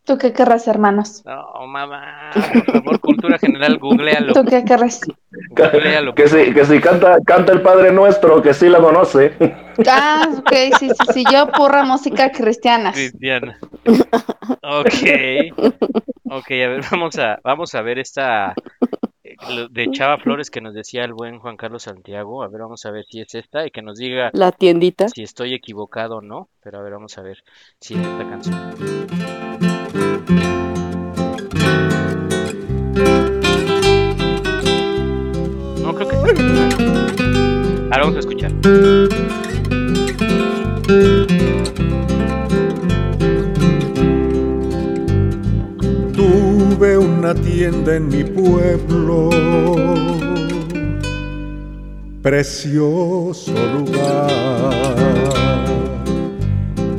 ¿Tú qué querrás, hermanos? No, mamá, por favor, cultura general, googlealo. ¿Tú qué querrás? Googlealo. Que si, que si canta, canta el Padre Nuestro, que sí lo conoce. Ah, ok, sí, sí, sí, yo purra música cristiana. Cristiana. Ok. Ok, a ver, vamos a, vamos a ver esta eh, de Chava Flores que nos decía el buen Juan Carlos Santiago. A ver, vamos a ver si es esta y que nos diga La tiendita. si estoy equivocado o no. Pero a ver, vamos a ver si es esta canción. No, creo que es esta. Ahora vamos a escuchar. Tuve una tienda en mi pueblo, precioso lugar.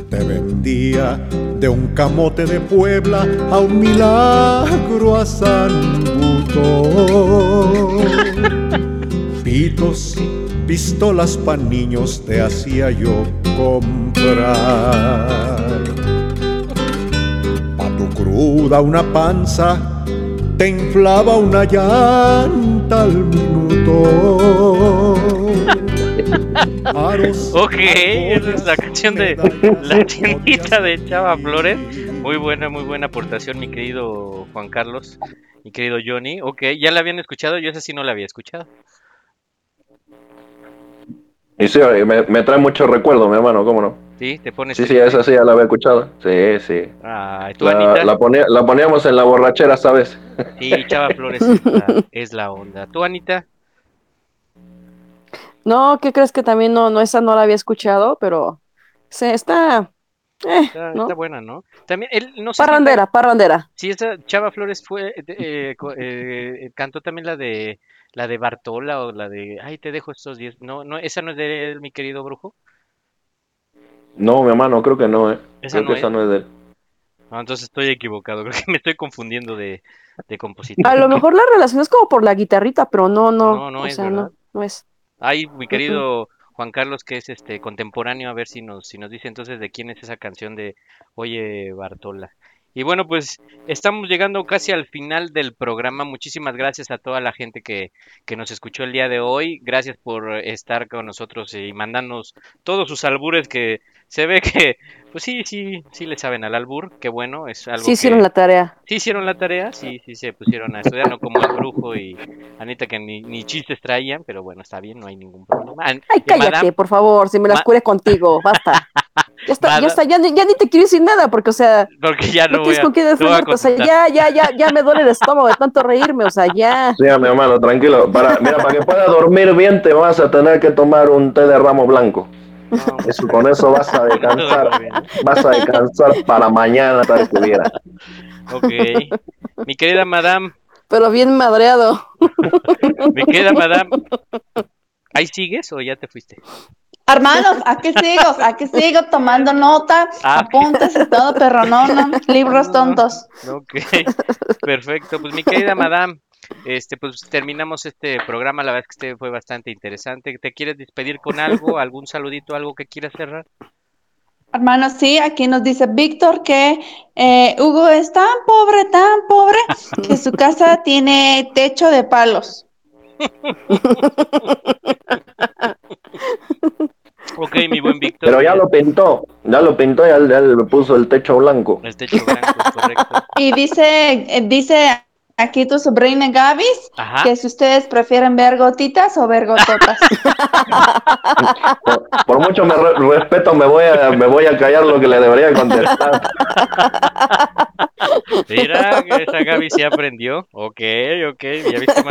Te vendía de un camote de Puebla a un milagro a San Butón. Pitos, pistolas pa' niños te hacía yo comprar. Pa' tu cruda una panza, te inflaba una llanta al minuto. Aros, Ok, esa es la canción de La tiendita de Chava Flores. Muy buena, muy buena aportación, mi querido Juan Carlos, mi querido Johnny. Ok, ya la habían escuchado, yo esa sí no la había escuchado. Y sí, me, me trae mucho recuerdo, mi hermano, ¿cómo no? Sí, te pones. Sí, sí, esa sí ya la había escuchado. Sí, sí. Ay, tú, La, Anita. la, ponía- la poníamos en la borrachera, ¿sabes? Sí, Chava Flores es la, es la onda. ¿Tú, Anita? No, ¿qué crees que también no, no, esa no la había escuchado, pero se está, eh, Está, ¿no? está buena, ¿no? También, él, no sé si Parrandera, parrandera. Sí, esa Chava Flores fue, eh, eh, cantó también la de la de Bartola o la de, ay, te dejo estos diez. No, no, esa no es de él, mi querido brujo. No, mi hermano, creo que no, ¿eh? Esa creo no que esa es. no es de él. No, entonces estoy equivocado, creo que me estoy confundiendo de, de compositor. A lo mejor la relación es como por la guitarrita, pero no, no, No, no o es, no, no es. Ay, mi querido Juan Carlos, que es este contemporáneo, a ver si nos, si nos dice entonces de quién es esa canción de Oye Bartola. Y bueno, pues estamos llegando casi al final del programa. Muchísimas gracias a toda la gente que, que nos escuchó el día de hoy. Gracias por estar con nosotros y mandarnos todos sus albures que se ve que, pues sí, sí, sí le saben al albur. Qué bueno, es algo Sí hicieron que- la tarea. Sí hicieron la tarea, sí, sí se pusieron a estudiar, no como el brujo y Anita que ni, ni chistes traían, pero bueno, está bien, no hay ningún problema. An- Ay, cállate, Madame- por favor, si me las Ma- cure contigo, basta. Ya está, Madame- ya está, ya, ni- ya ni te quiero decir nada, porque, o sea, Porque ya no no voy tienes a, con qué no voy a defenderte, o sea, ya, ya, ya, ya me duele el estómago de tanto reírme, o sea, ya. Sí, mi hermano, tranquilo. Para, mira, para que puedas dormir bien, te vas a tener que tomar un té de ramo blanco. Eso, con eso vas a descansar. vas a descansar para mañana, tal que hubiera. Ok. Mi querida madame, Pero bien madreado. mi querida madame, ¿ahí sigues o ya te fuiste? Hermanos, aquí sigo, aquí sigo tomando nota, Ah. apuntes y todo, pero no, no, libros tontos. Ok, perfecto. Pues mi querida madame, este, pues terminamos este programa. La verdad es que este fue bastante interesante. ¿Te quieres despedir con algo? ¿Algún saludito, algo que quieras cerrar? Hermanos, sí, aquí nos dice Víctor que eh, Hugo es tan pobre, tan pobre, que su casa tiene techo de palos. Ok, mi buen Víctor. Pero ya lo pintó, ya lo pintó, ya, ya le puso el techo blanco. El techo blanco, correcto. Y dice, dice aquí tu sobrina Gavis Ajá. que si ustedes prefieren ver gotitas o ver gototas. Por, por mucho me re- respeto, me voy, a, me voy a callar lo que le debería contestar. Mira, que esa Gaby se aprendió. Ok, ok. ¿Ya viste?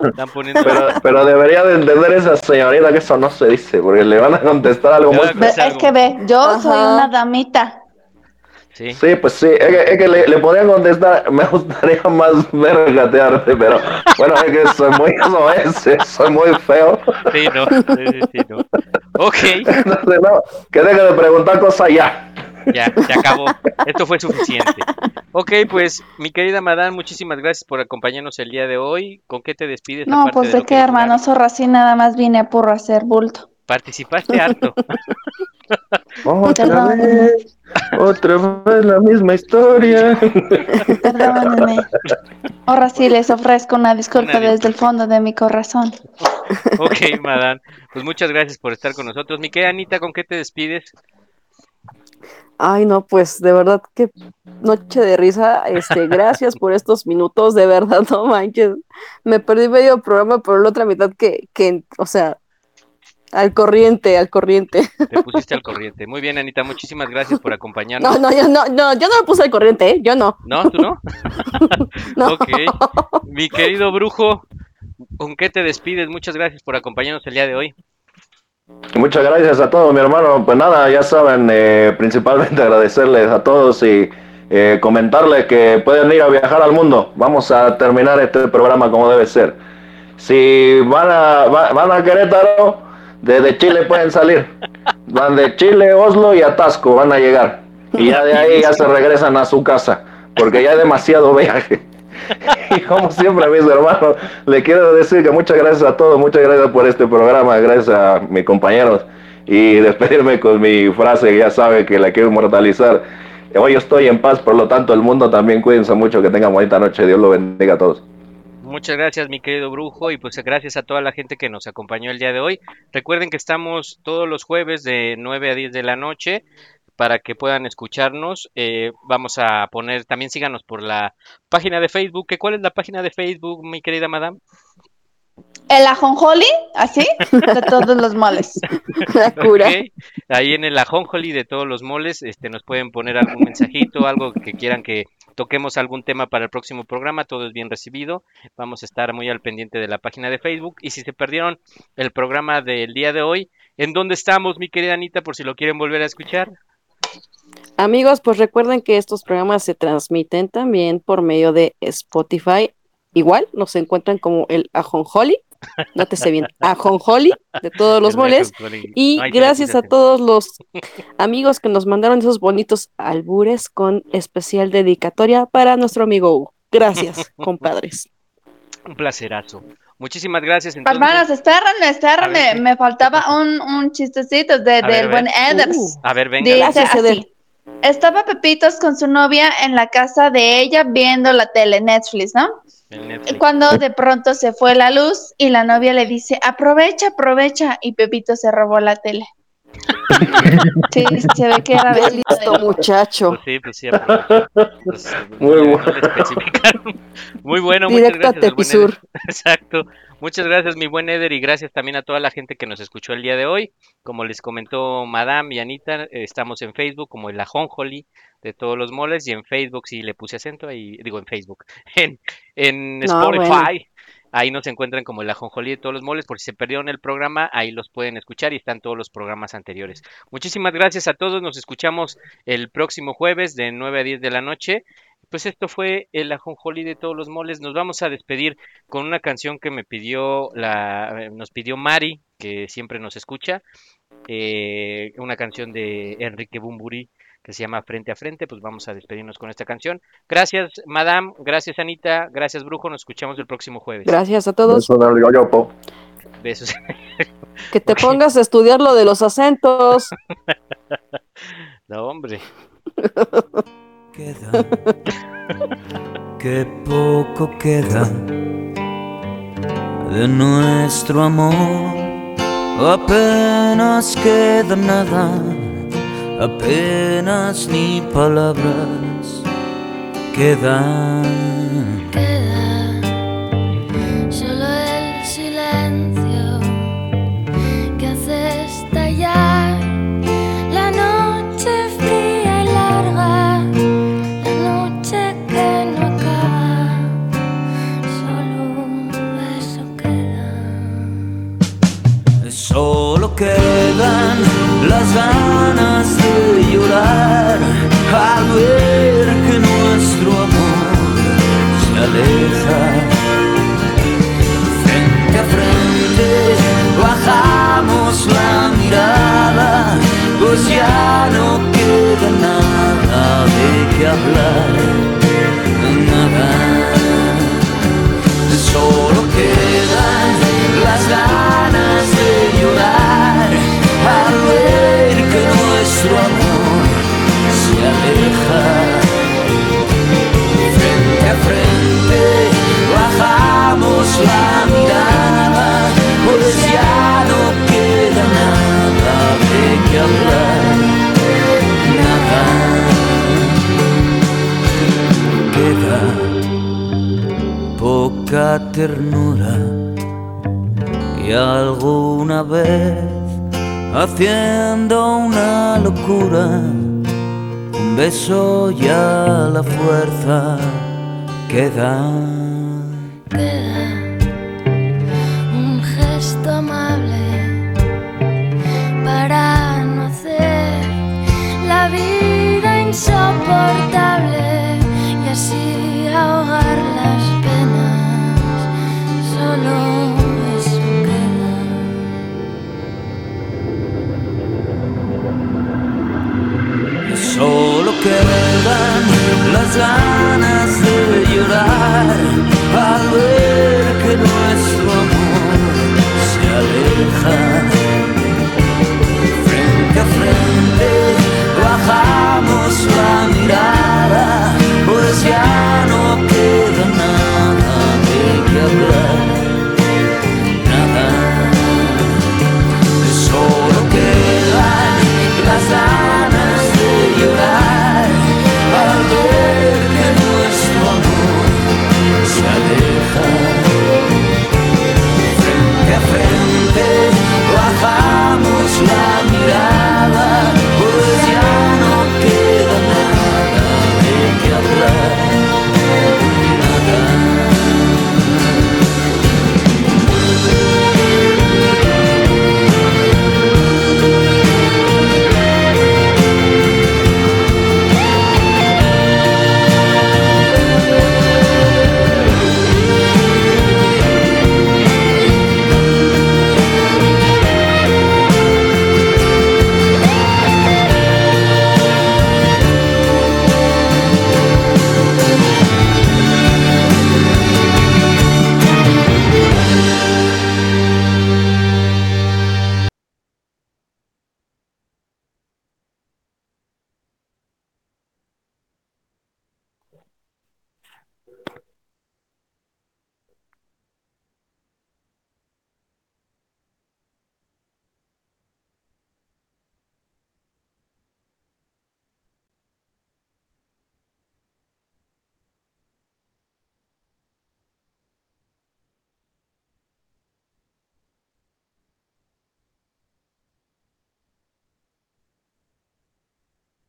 Están poniendo. Pero, pero debería de entender esa señorita que eso no se dice, porque le van a contestar algo muy... Es que ve, yo soy una damita. Sí. Sí, pues sí, es que, es que le, le podría contestar, me gustaría más ver gatearte, pero bueno, es que soy muy, no es, soy muy feo. Sí, no. Sí, sí, sí, no. Ok. Entonces, no, que deje de preguntar cosas ya. ya, se acabó. Esto fue suficiente. Ok, pues, mi querida Madame, muchísimas gracias por acompañarnos el día de hoy. ¿Con qué te despides? No, pues de de que- hermano zorra, sí, nada más vine a puro hacer bulto. Participaste harto. Otra vez, otra vez la misma historia. Perdónenme. Ahora sí les ofrezco una disculpa Una desde el fondo de mi corazón. Ok, Madame. Pues muchas gracias por estar con nosotros. Mi querida Anita, ¿con qué te despides? Ay, no, pues de verdad que noche de risa. Este, gracias por estos minutos, de verdad, no manches. Me perdí medio programa por la otra mitad que, que, o sea, al corriente, al corriente. Te pusiste al corriente. Muy bien, Anita, muchísimas gracias por acompañarnos. No, no, yo no, no, yo no me puse al corriente, ¿eh? Yo no. ¿No? ¿Tú no? No. Ok. Mi querido brujo, ¿con qué te despides? Muchas gracias por acompañarnos el día de hoy. Muchas gracias a todos, mi hermano. Pues nada, ya saben, eh, principalmente agradecerles a todos y eh, comentarles que pueden ir a viajar al mundo. Vamos a terminar este programa como debe ser. Si van a, va- van a Querétaro, desde Chile pueden salir. Van de Chile, Oslo y Atasco, van a llegar. Y ya de ahí ya se regresan a su casa, porque ya hay demasiado viaje. Y como siempre, mis hermanos, le quiero decir que muchas gracias a todos, muchas gracias por este programa, gracias a mis compañeros y despedirme con mi frase que ya sabe que la quiero inmortalizar. Hoy estoy en paz, por lo tanto el mundo también cuídense mucho, que tengan bonita noche, Dios lo bendiga a todos. Muchas gracias, mi querido brujo, y pues gracias a toda la gente que nos acompañó el día de hoy. Recuerden que estamos todos los jueves de 9 a 10 de la noche para que puedan escucharnos. Eh, vamos a poner, también síganos por la página de Facebook. ¿Que ¿Cuál es la página de Facebook, mi querida madame? El ajonjoli, así, de todos los moles. La cura. Ahí en el ajonjoli de todos los moles, este, nos pueden poner algún mensajito, algo que quieran que toquemos algún tema para el próximo programa, todo es bien recibido. Vamos a estar muy al pendiente de la página de Facebook. Y si se perdieron el programa del día de hoy, ¿en dónde estamos, mi querida Anita, por si lo quieren volver a escuchar? Amigos, pues recuerden que estos programas se transmiten también por medio de Spotify. Igual nos encuentran como el Ajonjoli, nótese bien, Ajonjoli de todos los moles. Y gracias a todos los amigos que nos mandaron esos bonitos albures con especial dedicatoria para nuestro amigo Hugo. Gracias, compadres. Un placerazo. Muchísimas gracias. Entonces, Hermanos, espérenme, espérenme. Me faltaba un, un chistecito de, A ver, del a buen. Eders. a ver, venga. Dice así. Estaba Pepitos con su novia en la casa de ella viendo la tele, Netflix, ¿no? Netflix. Cuando de pronto se fue la luz y la novia le dice, aprovecha, aprovecha, y Pepito se robó la tele. Sí, se ve que era listo muchacho. Pues sí, pues sí. aprovecha. Pues, Muy bueno. Muy bueno, muchas Directo gracias. Tepisur. Exacto. Muchas gracias, mi buen Eder, y gracias también a toda la gente que nos escuchó el día de hoy. Como les comentó Madame y Anita, estamos en Facebook como el Ajonjoli de todos los moles y en Facebook si le puse acento ahí, digo en Facebook, en, en No, Spotify. bueno. Ahí nos encuentran como el Ajonjolí de todos los moles. Por si se perdieron el programa, ahí los pueden escuchar y están todos los programas anteriores. Muchísimas gracias a todos. Nos escuchamos el próximo jueves de 9 a 10 de la noche. Pues esto fue el Ajonjolí de todos los moles. Nos vamos a despedir con una canción que me pidió la, nos pidió Mari, que siempre nos escucha. Eh, una canción de Enrique Bumburi que se llama Frente a Frente. Pues vamos a despedirnos con esta canción. Gracias, Madame. Gracias, Anita. Gracias, Brujo. Nos escuchamos el próximo jueves. Gracias a todos. Besos. Que te pongas a estudiar lo de los acentos. No, hombre. queda, que poco queda de nuestro amor. Apenas queda nada, apenas ni palabras quedan. Queda solo el silencio que hace estallar la noche fría y larga, la noche que no acaba. Solo eso queda. Solo quedan las ganas llorar al ver que nuestro amor se aleja. Frente a frente bajamos la mirada, pues ya no queda nada de qué hablar, nada. Solo quedan las ganas de Frente a frente bajamos la mirada, bolsillado. Queda nada de que hablar. Queda poca ternura y alguna vez haciendo una locura beso la fuerza que da. Queda un gesto amable para no hacer la vida insoportable y así ahogar las penas. Solo Solo quedan las ganas de llorar al ver que nuestro amor se aleja. Frente a frente bajamos la mirada, pues ya no queda nada de que hablar.